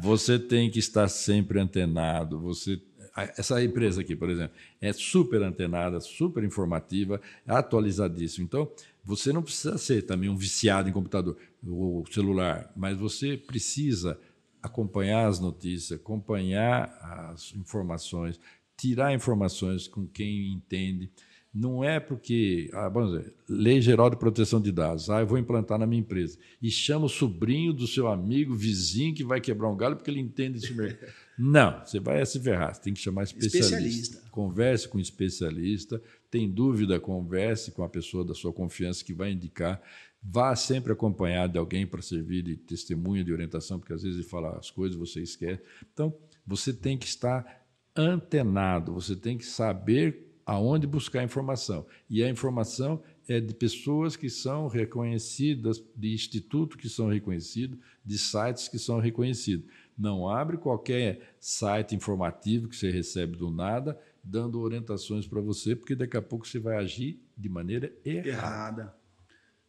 você tem que estar sempre antenado. Você essa empresa aqui, por exemplo, é super antenada, super informativa, atualizadíssima. Então, você não precisa ser também um viciado em computador ou celular, mas você precisa acompanhar as notícias, acompanhar as informações, tirar informações com quem entende. Não é porque, ah, vamos dizer, Lei Geral de Proteção de Dados, ah, eu vou implantar na minha empresa, e chama o sobrinho do seu amigo, vizinho, que vai quebrar um galho porque ele entende isso mesmo. Não, você vai se ferrar, você tem que chamar especialista. especialista. Converse com um especialista, tem dúvida, converse com a pessoa da sua confiança que vai indicar. Vá sempre acompanhado de alguém para servir de testemunha, de orientação, porque às vezes ele fala as coisas você esquece. Então, você tem que estar antenado, você tem que saber aonde buscar informação. E a informação é de pessoas que são reconhecidas, de institutos que são reconhecidos, de sites que são reconhecidos. Não abre qualquer site informativo que você recebe do nada, dando orientações para você, porque daqui a pouco você vai agir de maneira errada. errada.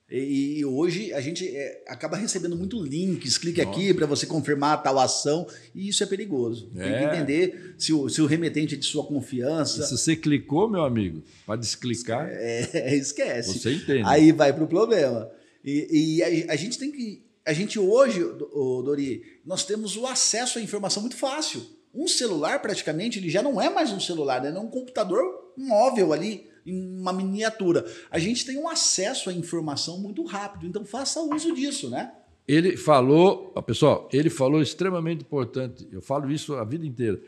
E, hoje a gente é, acaba recebendo muito links, clique Nossa. aqui para você confirmar tal ação, e isso é perigoso. É. Tem que é. entender se o, se o remetente é de sua confiança. E se você clicou, meu amigo, para desclicar. É, [LAUGHS] esquece. Você entende. Aí vai para o problema. E, e a, a, gente tem que a gente hoje, Dori, nós temos o acesso à informação muito fácil. Um celular, praticamente, ele já não é mais um celular, né? é um computador móvel ali, em uma miniatura. A gente tem um acesso à informação muito rápido, então faça uso disso, né? Ele falou, pessoal, ele falou extremamente importante, eu falo isso a vida inteira.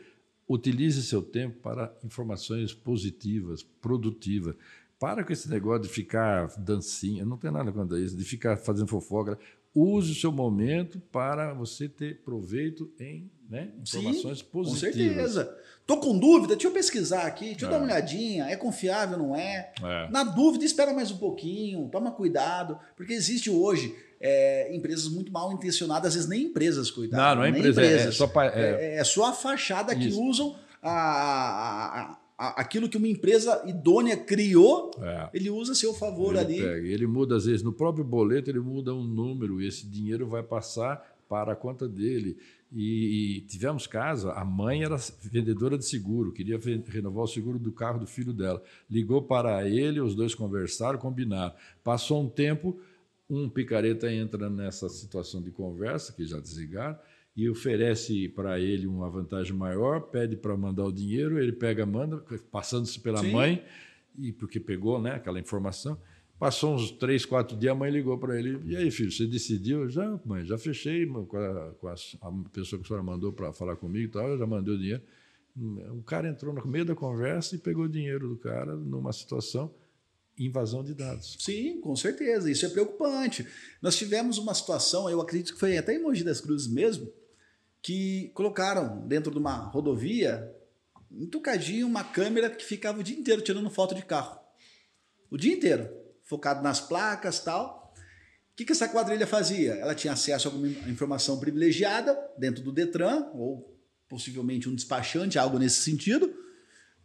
Utilize seu tempo para informações positivas, produtivas. Para com esse negócio de ficar dancinha, não tem nada contra isso, de ficar fazendo fofoca. Use o seu momento para você ter proveito em né, informações Sim, positivas. Com certeza. Tô com dúvida, deixa eu pesquisar aqui, deixa eu é. dar uma olhadinha, é confiável, não é? é? Na dúvida, espera mais um pouquinho, toma cuidado, porque existe hoje é, empresas muito mal intencionadas, às vezes nem empresas, cuidado. Não, não é empresa, é empresas. É, só, é, é, é, só a fachada Isso. que usam a, a, aquilo que uma empresa idônea criou, é. ele usa a seu favor ele ali. Pega. Ele muda, às vezes, no próprio boleto, ele muda um número e esse dinheiro vai passar para a conta dele. E, e tivemos caso, a mãe era vendedora de seguro, queria renovar o seguro do carro do filho dela. Ligou para ele, os dois conversaram, combinaram. Passou um tempo, um picareta entra nessa situação de conversa, que já desligaram, e oferece para ele uma vantagem maior, pede para mandar o dinheiro, ele pega, manda, passando-se pela Sim. mãe, e porque pegou né, aquela informação. Passou uns três, quatro dias, a mãe ligou para ele. E aí, filho, você decidiu? Já, mãe, já fechei com a, com a, a pessoa que a senhora mandou para falar comigo e tal, eu já mandei o dinheiro. O cara entrou no meio da conversa e pegou o dinheiro do cara numa situação invasão de dados. Sim, com certeza. Isso é preocupante. Nós tivemos uma situação, eu acredito que foi até em Mogi das Cruzes mesmo, que colocaram dentro de uma rodovia, entucadinho, uma câmera que ficava o dia inteiro tirando foto de carro. O dia inteiro, focado nas placas tal. O que, que essa quadrilha fazia? Ela tinha acesso a alguma informação privilegiada dentro do Detran, ou possivelmente um despachante, algo nesse sentido.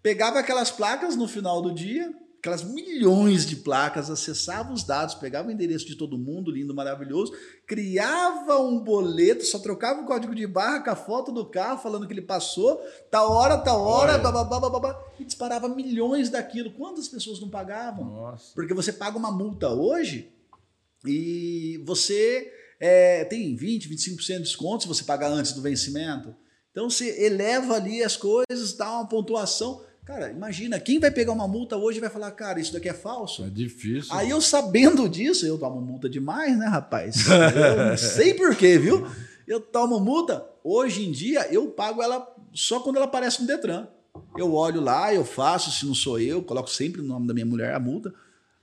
Pegava aquelas placas no final do dia, aquelas milhões de placas, acessava os dados, pegava o endereço de todo mundo, lindo, maravilhoso, criava um boleto, só trocava o código de barra com a foto do carro, falando que ele passou, tal hora, tal hora, bababá, babá, e disparava milhões daquilo. Quantas pessoas não pagavam? Nossa. Porque você paga uma multa hoje e você é, tem 20, 25% de desconto se você pagar antes do vencimento. Então você eleva ali as coisas, dá uma pontuação. Cara, imagina, quem vai pegar uma multa hoje vai falar, cara, isso daqui é falso. É difícil. Aí eu sabendo disso, eu tomo multa demais, né, rapaz? Eu não [LAUGHS] sei porquê, viu? Eu tomo multa. Hoje em dia, eu pago ela só quando ela aparece no Detran. Eu olho lá, eu faço, se não sou eu, coloco sempre o nome da minha mulher a multa.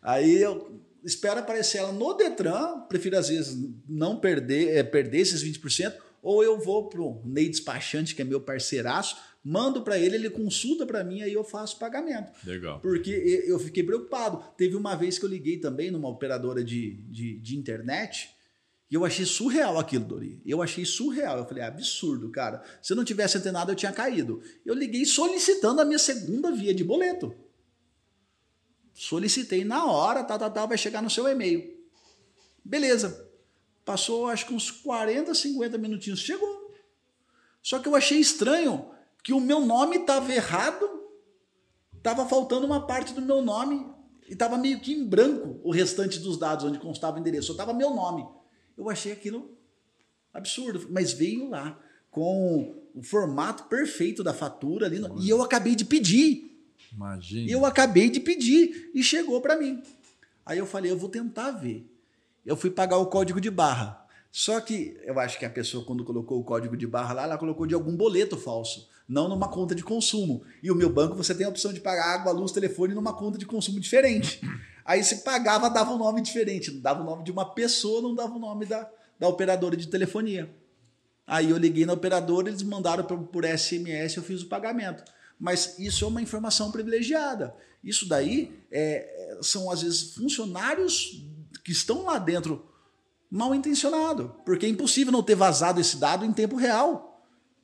Aí eu espero aparecer ela no Detran, prefiro às vezes não perder, é, perder esses 20%, ou eu vou pro Ney Despachante, que é meu parceiraço, mando para ele, ele consulta para mim, aí eu faço pagamento. Legal. Porque eu fiquei preocupado. Teve uma vez que eu liguei também numa operadora de, de, de internet e eu achei surreal aquilo, Dori. Eu achei surreal. Eu falei, é absurdo, cara. Se eu não tivesse antenado, eu tinha caído. Eu liguei solicitando a minha segunda via de boleto. Solicitei na hora, tá, tá, tá, vai chegar no seu e-mail. Beleza. Passou acho que uns 40, 50 minutinhos. Chegou. Só que eu achei estranho que o meu nome estava errado, estava faltando uma parte do meu nome e estava meio que em branco o restante dos dados onde constava o endereço, só estava meu nome. Eu achei aquilo absurdo, mas veio lá com o formato perfeito da fatura ali e eu acabei de pedir. Imagina. Eu acabei de pedir e chegou para mim. Aí eu falei, eu vou tentar ver. Eu fui pagar o código de barra. Só que eu acho que a pessoa, quando colocou o código de barra lá, ela colocou de algum boleto falso não numa conta de consumo. E o meu banco você tem a opção de pagar água, luz, telefone numa conta de consumo diferente. Aí se pagava, dava um nome diferente, dava o nome de uma pessoa, não dava o nome da, da operadora de telefonia. Aí eu liguei na operadora, eles mandaram por, por SMS, eu fiz o pagamento. Mas isso é uma informação privilegiada. Isso daí é, são, às vezes, funcionários que estão lá dentro mal intencionados, porque é impossível não ter vazado esse dado em tempo real.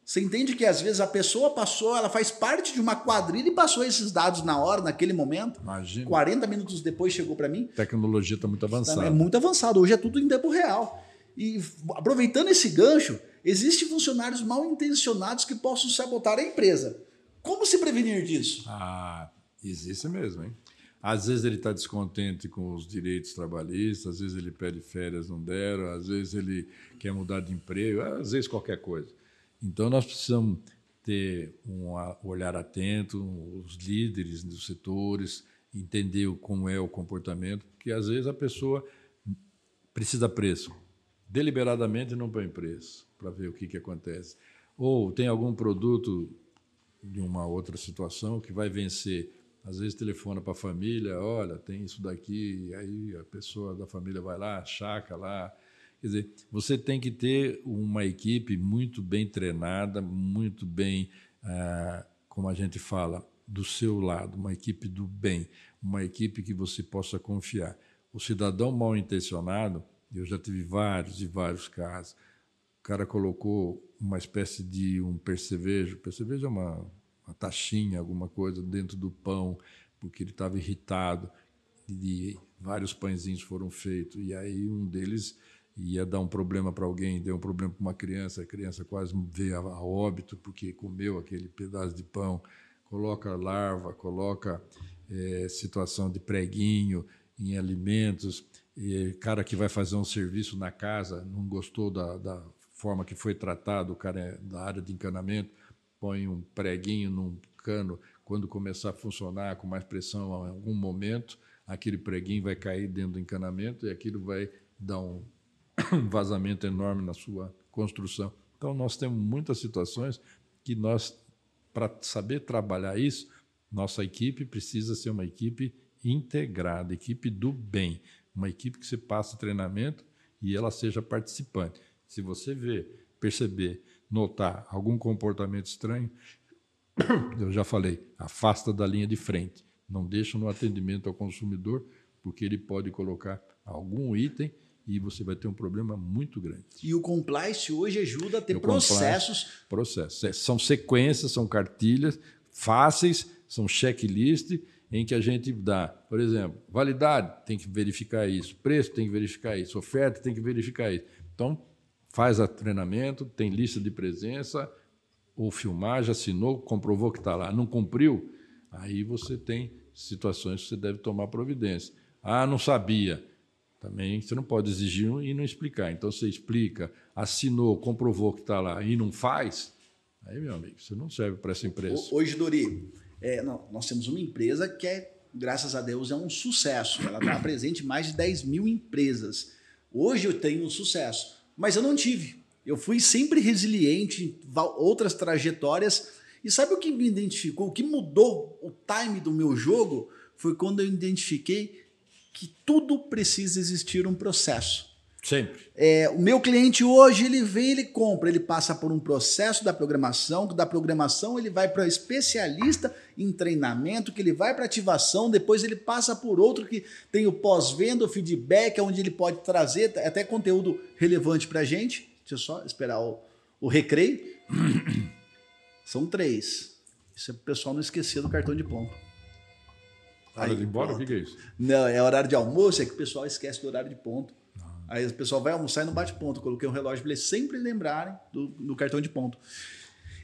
Você entende que às vezes a pessoa passou, ela faz parte de uma quadrilha e passou esses dados na hora, naquele momento. Imagina. 40 minutos depois chegou para mim. A tecnologia está muito avançada. É muito avançado. Hoje é tudo em tempo real. E aproveitando esse gancho, existem funcionários mal intencionados que possam sabotar a empresa. Como se prevenir disso? Ah, existe mesmo, hein? Às vezes ele está descontente com os direitos trabalhistas, às vezes ele pede férias, não deram, às vezes ele quer mudar de emprego, às vezes qualquer coisa. Então, nós precisamos ter um olhar atento, os líderes dos setores, entender como é o comportamento, porque às vezes a pessoa precisa preço. Deliberadamente não põe preço para ver o que, que acontece. Ou tem algum produto de uma outra situação que vai vencer. Às vezes telefona para a família, olha, tem isso daqui, aí a pessoa da família vai lá, chaca lá, Quer dizer, você tem que ter uma equipe muito bem treinada, muito bem, ah, como a gente fala, do seu lado, uma equipe do bem, uma equipe que você possa confiar. O cidadão mal intencionado, eu já tive vários e vários casos. O cara colocou uma espécie de um percevejo, percevejo é uma, uma taxinha, alguma coisa dentro do pão, porque ele estava irritado. E vários pãezinhos foram feitos. E aí um deles ia dar um problema para alguém, deu um problema para uma criança, a criança quase veio a óbito porque comeu aquele pedaço de pão, coloca larva, coloca é, situação de preguinho em alimentos, e cara que vai fazer um serviço na casa não gostou da, da forma que foi tratado, o cara é da área de encanamento, põe um preguinho num cano, quando começar a funcionar com mais pressão em algum momento, aquele preguinho vai cair dentro do encanamento e aquilo vai dar um [COUGHS] um vazamento enorme na sua construção. Então, nós temos muitas situações que nós, para saber trabalhar isso, nossa equipe precisa ser uma equipe integrada, equipe do bem, uma equipe que você passa treinamento e ela seja participante. Se você ver, perceber, notar algum comportamento estranho, [COUGHS] eu já falei, afasta da linha de frente. Não deixa no atendimento ao consumidor, porque ele pode colocar algum item e você vai ter um problema muito grande. E o compliance hoje ajuda a ter processos. Processos. É, são sequências, são cartilhas fáceis, são checklist em que a gente dá, por exemplo, validade, tem que verificar isso, preço, tem que verificar isso, oferta, tem que verificar isso. Então, faz treinamento, tem lista de presença, ou filmagem, assinou, comprovou que está lá, não cumpriu, aí você tem situações que você deve tomar providência. Ah, não sabia. Também você não pode exigir e não explicar. Então você explica, assinou, comprovou que está lá e não faz, aí, meu amigo, você não serve para essa empresa. Hoje, Dori, é, não, nós temos uma empresa que é, graças a Deus, é um sucesso. Ela está presente em mais de 10 mil empresas. Hoje eu tenho um sucesso, mas eu não tive. Eu fui sempre resiliente em outras trajetórias. E sabe o que me identificou? O que mudou o time do meu jogo foi quando eu identifiquei que tudo precisa existir um processo. Sempre. É, o meu cliente hoje, ele vem, ele compra, ele passa por um processo da programação, da programação ele vai para especialista em treinamento, que ele vai para ativação, depois ele passa por outro que tem o pós-venda, o feedback, onde ele pode trazer até conteúdo relevante para a gente. Deixa eu só esperar o, o recreio. [CLEARS THROAT] São três. Isso é para o pessoal não esquecer do cartão de ponto. Hora de ir embora? O que é isso? Não, é horário de almoço, é que o pessoal esquece do horário de ponto. Aí o pessoal vai almoçar e não bate ponto. Eu coloquei um relógio para eles sempre lembrarem do, do, cartão de ponto.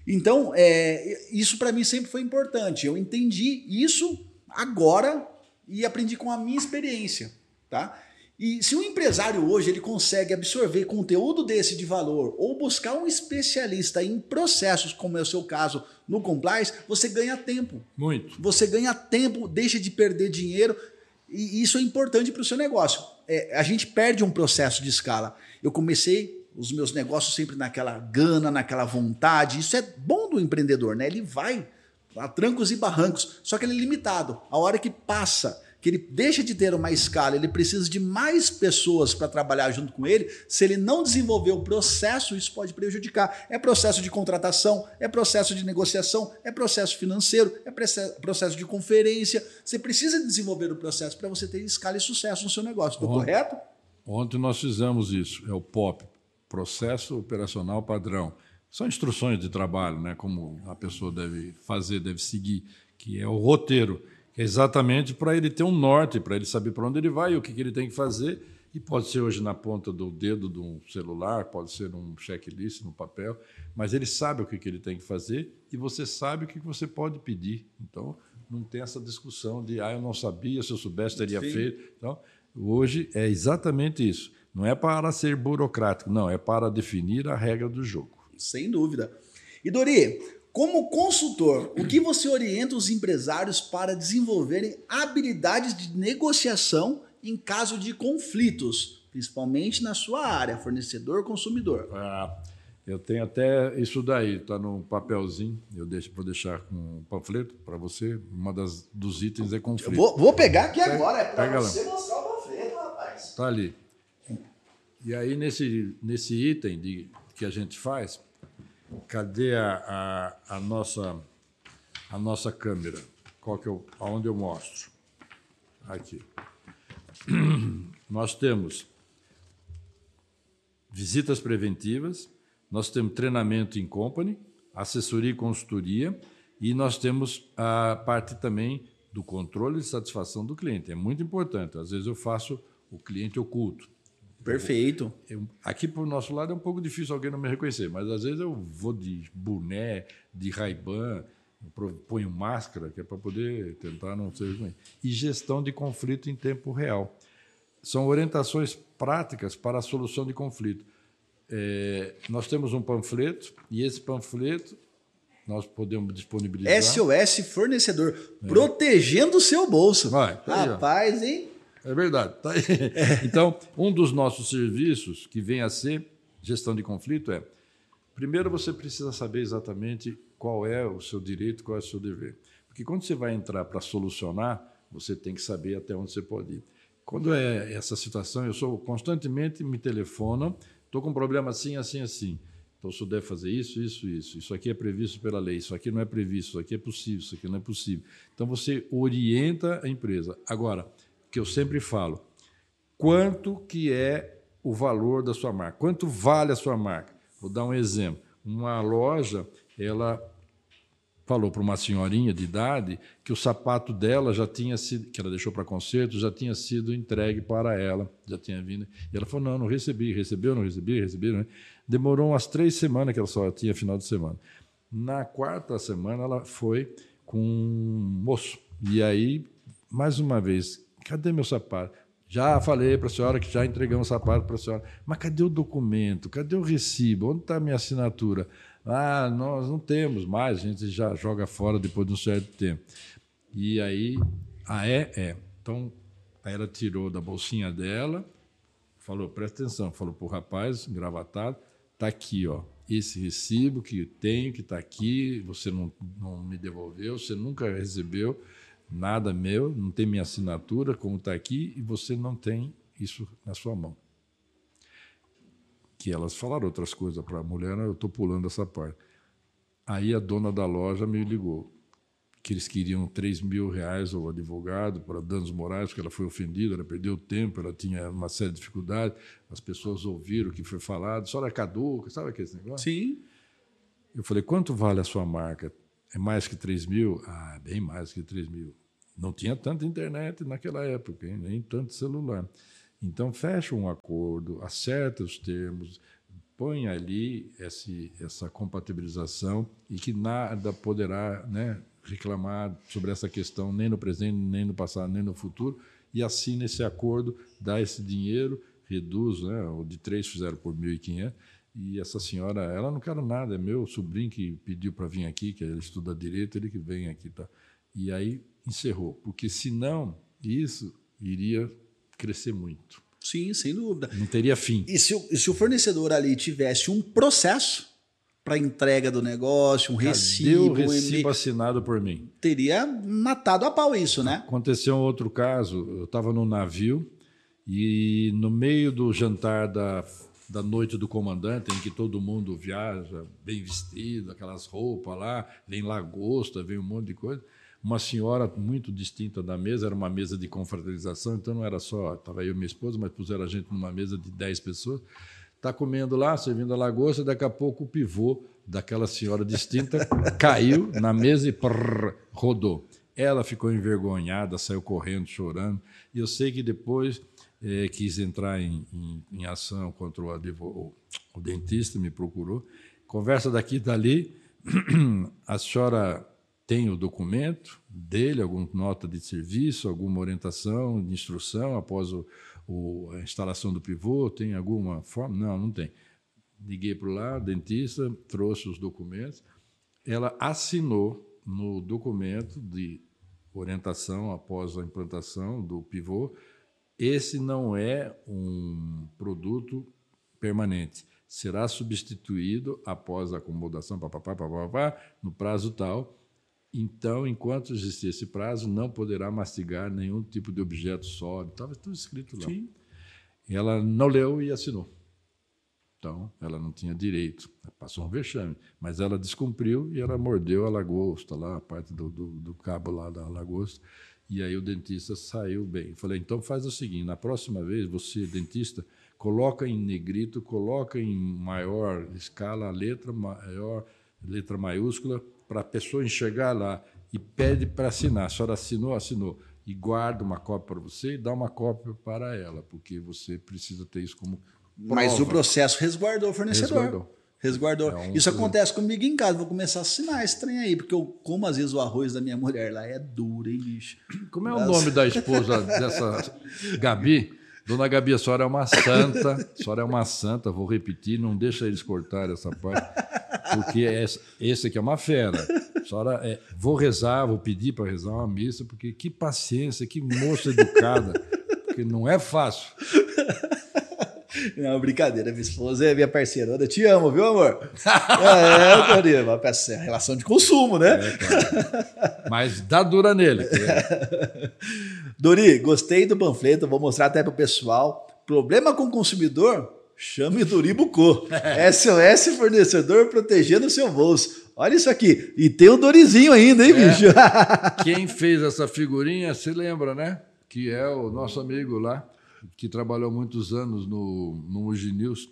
Então, é, isso para mim sempre foi importante. Eu entendi isso agora e aprendi com a minha experiência. Tá? E se um empresário hoje ele consegue absorver conteúdo desse de valor ou buscar um especialista em processos, como é o seu caso no compliance, você ganha tempo. Muito. Você ganha tempo, deixa de perder dinheiro e isso é importante para o seu negócio é, a gente perde um processo de escala. Eu comecei os meus negócios sempre naquela gana, naquela vontade. Isso é bom do empreendedor, né? Ele vai a trancos e barrancos, só que ele é limitado. A hora que passa que ele deixa de ter uma escala, ele precisa de mais pessoas para trabalhar junto com ele. Se ele não desenvolver o processo, isso pode prejudicar. É processo de contratação, é processo de negociação, é processo financeiro, é processo de conferência. Você precisa desenvolver o processo para você ter escala e sucesso no seu negócio. Estou correto? Ontem nós fizemos isso, é o POP, Processo Operacional Padrão. São instruções de trabalho, né? como a pessoa deve fazer, deve seguir, que é o roteiro exatamente para ele ter um norte, para ele saber para onde ele vai e o que, que ele tem que fazer. E pode ser hoje na ponta do dedo de um celular, pode ser num checklist, no papel, mas ele sabe o que, que ele tem que fazer e você sabe o que, que você pode pedir. Então, não tem essa discussão de, ah, eu não sabia, se eu soubesse, teria Sim. feito. Então, hoje é exatamente isso. Não é para ser burocrático, não, é para definir a regra do jogo. Sem dúvida. E Dori, como consultor, o que você orienta os empresários para desenvolverem habilidades de negociação em caso de conflitos, principalmente na sua área, fornecedor-consumidor? Ah, eu tenho até isso daí, está no papelzinho. Eu deixo, vou deixar com um panfleto para você. Uma das dos itens é conflito. Vou, vou pegar aqui pega, agora, é para você lá. mostrar o panfleto, rapaz. Está ali. E aí, nesse, nesse item de, que a gente faz, Cadê a, a, a, nossa, a nossa câmera? Qual que eu, aonde eu mostro? Aqui. [CLEARS THROAT] Nós temos visitas preventivas, nós temos treinamento em company, assessoria e consultoria, e nós temos a parte também do controle de satisfação do cliente. É muito importante. Às vezes eu faço o cliente oculto. Perfeito. Eu, aqui para o nosso lado é um pouco difícil alguém não me reconhecer, mas às vezes eu vou de boné, de Ray-Ban, ponho máscara, que é para poder tentar não ser ruim. E gestão de conflito em tempo real. São orientações práticas para a solução de conflito. É, nós temos um panfleto e esse panfleto nós podemos disponibilizar. SOS fornecedor, é. protegendo o seu bolso. Vai, Rapaz, hein? É verdade. Tá [LAUGHS] então, um dos nossos serviços, que vem a ser gestão de conflito, é: primeiro você precisa saber exatamente qual é o seu direito, qual é o seu dever. Porque quando você vai entrar para solucionar, você tem que saber até onde você pode ir. Quando é essa situação, eu sou constantemente me telefonam, estou com um problema assim, assim, assim. Então, o senhor deve fazer isso, isso, isso. Isso aqui é previsto pela lei, isso aqui não é previsto, isso aqui é possível, isso aqui não é possível. Então, você orienta a empresa. Agora, que eu sempre falo. Quanto que é o valor da sua marca? Quanto vale a sua marca? Vou dar um exemplo. Uma loja, ela falou para uma senhorinha de idade que o sapato dela já tinha sido, que ela deixou para conserto, já tinha sido entregue para ela, já tinha vindo. E ela falou: não, não recebi, recebeu, não recebi, recebi. Demorou umas três semanas que ela só tinha final de semana. Na quarta semana ela foi com um moço. E aí, mais uma vez, cadê meu sapato? Já falei para a senhora que já entregamos o sapato para a senhora. Mas cadê o documento? Cadê o recibo? Onde está a minha assinatura? Ah, nós não temos mais, a gente já joga fora depois de um certo tempo. E aí, ah, é? É. Então, ela tirou da bolsinha dela, falou, presta atenção, falou para o rapaz, engravatado, está aqui, ó, esse recibo que tenho, que está aqui, você não, não me devolveu, você nunca recebeu nada meu, não tem minha assinatura, como está aqui, e você não tem isso na sua mão que elas falaram outras coisas para a mulher, eu estou pulando essa parte. Aí a dona da loja me ligou que eles queriam 3 mil reais ao advogado para danos morais, porque ela foi ofendida, ela perdeu tempo, ela tinha uma série de dificuldades, as pessoas ouviram o que foi falado, só era caduca, sabe aquele negócio? Sim. Eu falei, quanto vale a sua marca? É mais que 3 mil? Ah, bem mais que 3 mil. Não tinha tanta internet naquela época, hein? nem tanto celular. Então, fecha um acordo, acerta os termos, põe ali esse, essa compatibilização e que nada poderá né, reclamar sobre essa questão nem no presente, nem no passado, nem no futuro, e assina esse acordo, dá esse dinheiro, reduz, né, o de três fizeram por 1.500, e essa senhora, ela não quer nada, é meu sobrinho que pediu para vir aqui, que ele estuda direito, ele que vem aqui. Tá? E aí encerrou, porque senão isso iria crescer muito. Sim, sem dúvida. Não teria fim. E se, o, se o fornecedor ali tivesse um processo para entrega do negócio, um Cadê recibo, o recibo um assinado por mim. teria matado a pau isso, né? Aconteceu um outro caso. Eu estava no navio e no meio do jantar da, da noite do comandante, em que todo mundo viaja bem vestido, aquelas roupas lá, vem lagosta, vem um monte de coisa uma senhora muito distinta da mesa, era uma mesa de confraternização, então não era só, estava eu e minha esposa, mas puseram a gente numa mesa de 10 pessoas. Está comendo lá, servindo a lagosta, daqui a pouco o pivô daquela senhora distinta [LAUGHS] caiu na mesa e prrr, rodou. Ela ficou envergonhada, saiu correndo, chorando. E eu sei que depois é, quis entrar em, em, em, ação contra o, o, o dentista, me procurou. Conversa daqui e dali. [CLEARS THROAT] A senhora tem o documento dele, alguma nota de serviço, alguma orientação de instrução após o, o, a instalação do pivô? Tem alguma forma? Não, não tem. Liguei para lá, dentista, trouxe os documentos. Ela assinou no documento de orientação após a implantação do pivô. Esse não é um produto permanente. Será substituído após a acomodação, papapá, papapá, no prazo tal então, enquanto existir esse prazo, não poderá mastigar nenhum tipo de objeto sólido. Estava tudo escrito lá. Sim. Ela não leu e assinou. Então, ela não tinha direito. Passou um vexame. Mas ela descumpriu e ela mordeu a lagosta lá, a parte do, do, do cabo lá da lagosta. E aí o dentista saiu bem. Falei, então faz o seguinte, na próxima vez, você, dentista, coloca em negrito, coloca em maior escala a letra maior, letra maiúscula, para a pessoa enxergar lá e pede para assinar. A senhora assinou, assinou. E guarda uma cópia para você e dá uma cópia para ela, porque você precisa ter isso como. Prova. Mas o processo resguardou o fornecedor. Resguardou. Resguardou. É um isso acontece comigo em casa. Vou começar a assinar esse trem aí, porque eu como às vezes o arroz da minha mulher lá é duro, hein, bicho? Como é o nome da esposa dessa Gabi? Dona Gabi, a senhora é uma santa, a senhora é uma santa, vou repetir, não deixa eles cortar essa parte, porque esse, esse aqui é uma fera. Senhora, é, vou rezar, vou pedir para rezar uma missa, porque que paciência, que moça educada, porque não é fácil. Não, brincadeira, minha esposa é minha parceira. Eu te amo, viu, amor? é, Torinho, uma peça, relação de consumo, né? É, claro. Mas dá dura nele. É. Dori, gostei do panfleto, vou mostrar até para o pessoal. Problema com o consumidor? Chame Dori Bucô. [LAUGHS] SOS fornecedor protegendo o seu bolso. Olha isso aqui. E tem o Dorizinho ainda, hein, é. bicho? [LAUGHS] Quem fez essa figurinha, se lembra, né? Que é o nosso amigo lá que trabalhou muitos anos no, no News,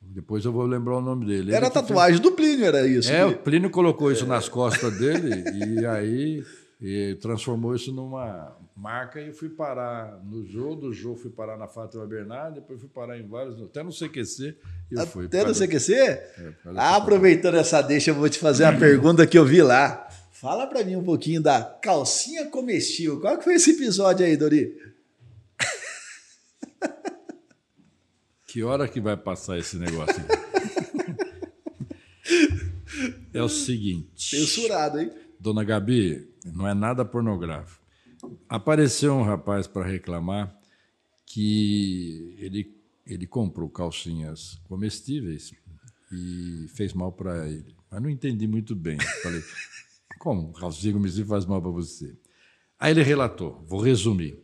Depois eu vou lembrar o nome dele. Era Ele a que tatuagem do Plínio, era isso. fez- É, o Plínio colocou isso nas costas dele [LAUGHS] e aí e transformou isso numa marca e eu fui parar no Jô, do Jô fui parar na Fátima Bernardo, depois fui parar em vários, até no CQC eu fui. Até no CQC? É, Ah, aproveitando essa deixa, eu vou te fazer uma [CLEARS THROAT] pergunta que eu vi lá. Fala pra mim um pouquinho da calcinha comestível. Qual que foi esse episódio aí, Dori? [LAUGHS] Que hora que vai passar esse negócio? [LAUGHS] é o seguinte. Censurado, hein? Dona Gabi, não é nada pornográfico. Apareceu um rapaz para reclamar que ele, ele comprou calcinhas comestíveis e fez mal para ele. Mas não entendi muito bem. Falei, [LAUGHS] como calcinha comestível faz mal para você? Aí ele relatou, vou resumir.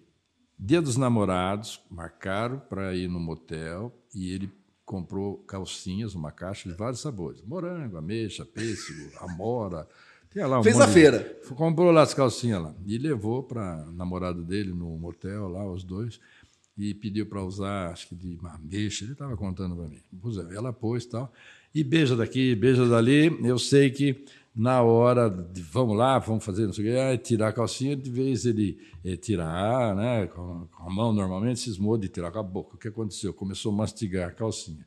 Dia dos namorados, marcaram para ir no motel e ele comprou calcinhas, uma caixa de vários sabores. Morango, ameixa, pêssego, amora. Lá Fez a de- feira. Comprou lá as calcinhas lá. E levou para namorada dele no motel lá, os dois. E pediu para usar, acho que de uma ameixa. Ele estava contando para mim. Pus, Ela pôs e tal. E beija daqui, beija dali. Eu sei que na hora de vamos lá, vamos fazer não sei o quê, tirar a calcinha, de vez ele eh, tirar, né, com, com a mão normalmente, cismou de tirar com a boca. O que aconteceu? Começou a mastigar a calcinha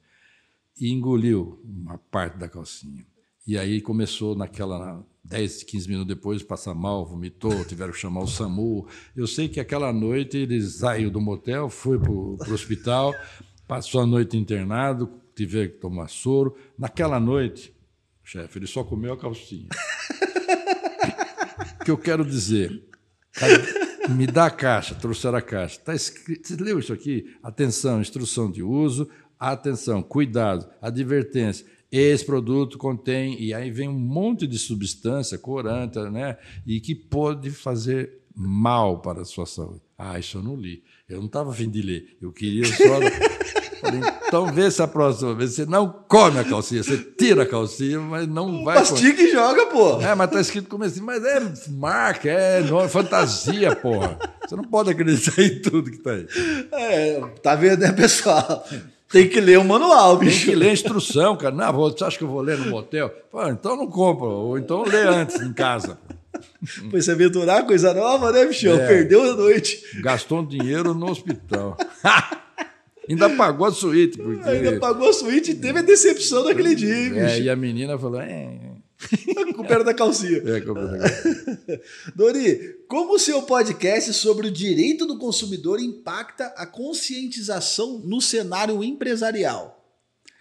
e engoliu uma parte da calcinha. E aí começou naquela 10, 15 minutos depois passar mal, vomitou, tiveram que chamar o SAMU. Eu sei que aquela noite ele saiu do motel, foi para o hospital, passou a noite internado, tiveram que tomar soro. Naquela noite, chefe, ele só comeu a calcinha. O que eu quero dizer? Me dá a caixa, trouxeram a caixa. Tá escrito, você leu isso aqui? Atenção, instrução de uso, atenção, cuidado, advertência. Esse produto contém, e aí vem um monte de substância, corante, né? E que pode fazer mal para a sua saúde. Ah, isso eu não li. Eu não estava a fim de ler. Eu queria só. [LAUGHS] Falei, então vê se a próxima vez você não come a calcinha, você tira a calcinha, mas não vai. comer. Mastiga e joga, pô. É, mas tá escrito como assim, mas é marca, é nome, fantasia, porra. Você não pode acreditar em tudo que tá aí. É, tá vendo, né, pessoal? Tem que ler o manual, Tem bicho. que ler a instrução, cara. Não, você acha que eu vou ler no motel? Pô, então não compra, ou então lê antes em casa. [LAUGHS] Foi se aventurar, coisa nova, né, bichão? É. Perdeu a noite. Gastou um dinheiro no hospital. [LAUGHS] Ainda pagou a suíte, porque. Ainda pagou a suíte e teve a decepção daquele dia, É, bicho? e a menina falou: é, [LAUGHS] Com o pé da calcinha. é, é, [LAUGHS] Dori, como o seu podcast sobre o direito do consumidor impacta a conscientização no cenário empresarial?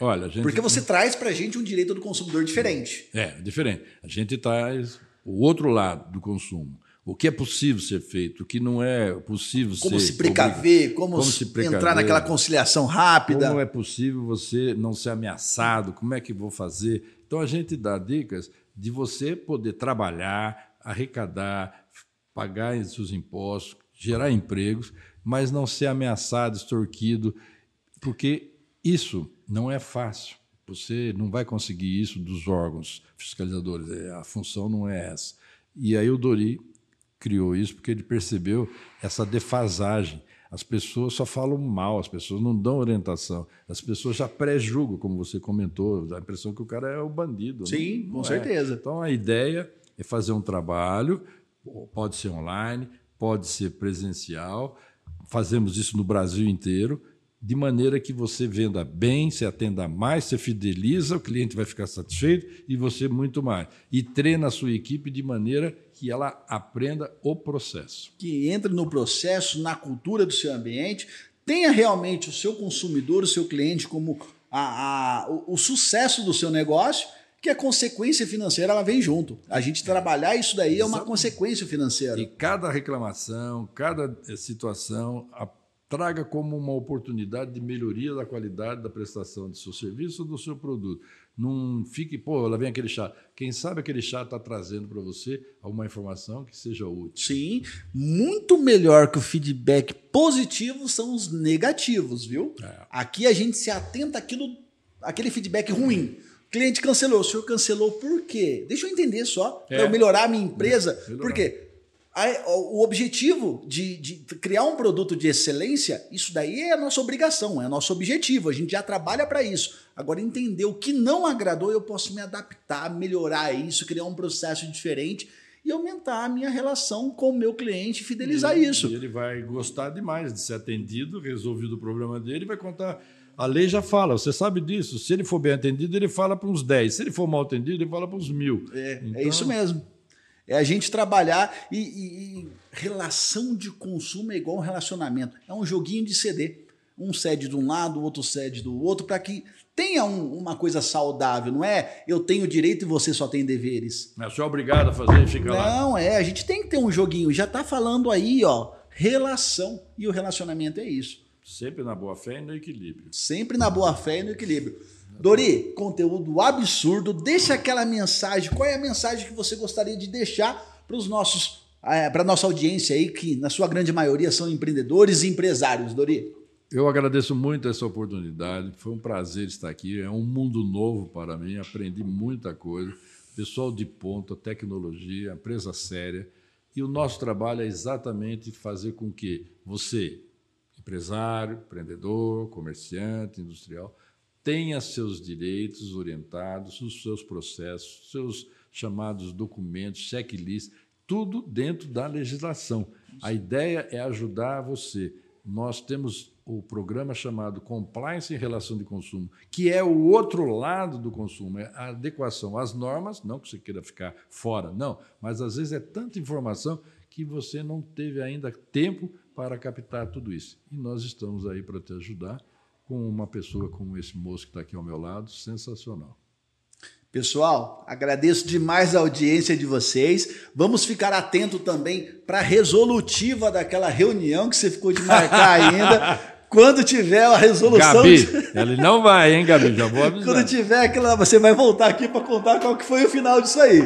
Olha, a gente. Porque você traz pra gente um direito do consumidor diferente. É, diferente. A gente traz o outro lado do consumo. O que é possível ser feito, o que não é possível Como ser. se precaver, como, como se precaver. entrar naquela conciliação rápida. Como é possível você não ser ameaçado? Como é que vou fazer? Então a gente dá dicas de você poder trabalhar, arrecadar, pagar os seus impostos, gerar empregos, mas não ser ameaçado, extorquido, porque isso não é fácil. Você não vai conseguir isso dos órgãos fiscalizadores. É, A função não é essa. E aí o Dori criou isso porque ele percebeu essa defasagem. As pessoas só falam mal, as pessoas não dão orientação, as pessoas já pré-julgam, como você comentou, dá a impressão que o cara é o bandido. Sim, Não- com é. certeza. Então a ideia é fazer um trabalho, pode ser online, pode ser presencial, fazemos isso no Brasil inteiro, de maneira que você venda bem, se atenda mais, você fideliza, o cliente vai ficar satisfeito e você muito mais. E treina a sua equipe de maneira que ela aprenda o processo. que entre no processo, na cultura do seu ambiente, tenha realmente o seu consumidor, o seu cliente como a, a- o, o sucesso do seu negócio, que a consequência financeira ela vem junto. A gente trabalhar isso daí é uma Exato. consequência financeira. E cada reclamação, cada eh, situação a- traga como uma oportunidade de melhoria da qualidade da prestação do seu serviço ou do seu produto. Não fique, pô, lá vem aquele chá. Quem sabe aquele chá está trazendo para você alguma informação que seja útil. Sim, muito melhor que o feedback positivo são os negativos, viu? É. Aqui a gente se atenta àquilo, àquele feedback ruim. O cliente cancelou, o senhor cancelou por quê? Deixa eu entender só, É. para eu melhorar a minha empresa. Melhorar. Por quê? O objetivo de, de, criar um produto de excelência, isso daí é a nossa obrigação, é nosso objetivo. A gente já trabalha para isso. Agora, entender o que não agradou, eu posso me adaptar, melhorar isso, criar um processo diferente e aumentar a minha relação com o meu cliente, fidelizar e, isso. E ele vai gostar demais de ser atendido, resolvido o problema dele, vai contar. A lei já fala, você sabe disso. Se ele for bem atendido, ele fala para uns 10. Se ele for mal atendido, ele fala para uns mil. É, então... é isso mesmo. É a gente trabalhar e, e, e, relação de consumo é igual um relacionamento. É um joguinho de CD. Um cede de um lado, o outro cede do outro, para que tenha um, uma coisa saudável. Não é eu tenho direito e você só tem deveres. Não é só obrigado a fazer e fica Não, lá. Não, é. A gente tem que ter um joguinho. Já está falando aí, ó, relação. E o relacionamento é isso. Sempre na boa fé e no equilíbrio. Sempre na boa fé e no equilíbrio. Dori, conteúdo absurdo. Deixa aquela mensagem. Qual é a mensagem que você gostaria de deixar para os nossos, é, para nossa audiência aí, que na sua grande maioria são empreendedores e empresários, Dori? Eu agradeço muito essa oportunidade. Foi um prazer estar aqui. É um mundo novo para mim. Aprendi muita coisa. Pessoal de ponta, tecnologia, empresa séria. E o nosso trabalho é exatamente fazer com que você, empresário, empreendedor, comerciante, industrial, tenha seus direitos orientados, os seus processos, seus chamados documentos, checklist, tudo dentro da legislação. A ideia é ajudar você. Nós temos o programa chamado Compliance em Relação de Consumo, que é o outro lado do consumo, é a adequação às normas, não que você queira ficar fora, não, mas às vezes é tanta informação que você não teve ainda tempo para captar tudo isso. E nós estamos aí para te ajudar com uma pessoa como esse moço que está aqui ao meu lado, sensacional. Pessoal, agradeço demais a audiência de vocês. Vamos ficar atento também para a resolutiva daquela reunião que você ficou de marcar [LAUGHS] ainda. Quando tiver a resolução. Gabi, [LAUGHS] ele não vai, hein, Gabi? Já vou avisar. Quando tiver aquela. Você vai voltar aqui para contar qual que foi o final disso aí.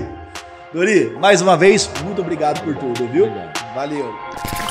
Dori, mais uma vez, muito obrigado por tudo, viu? Obrigado. Valeu.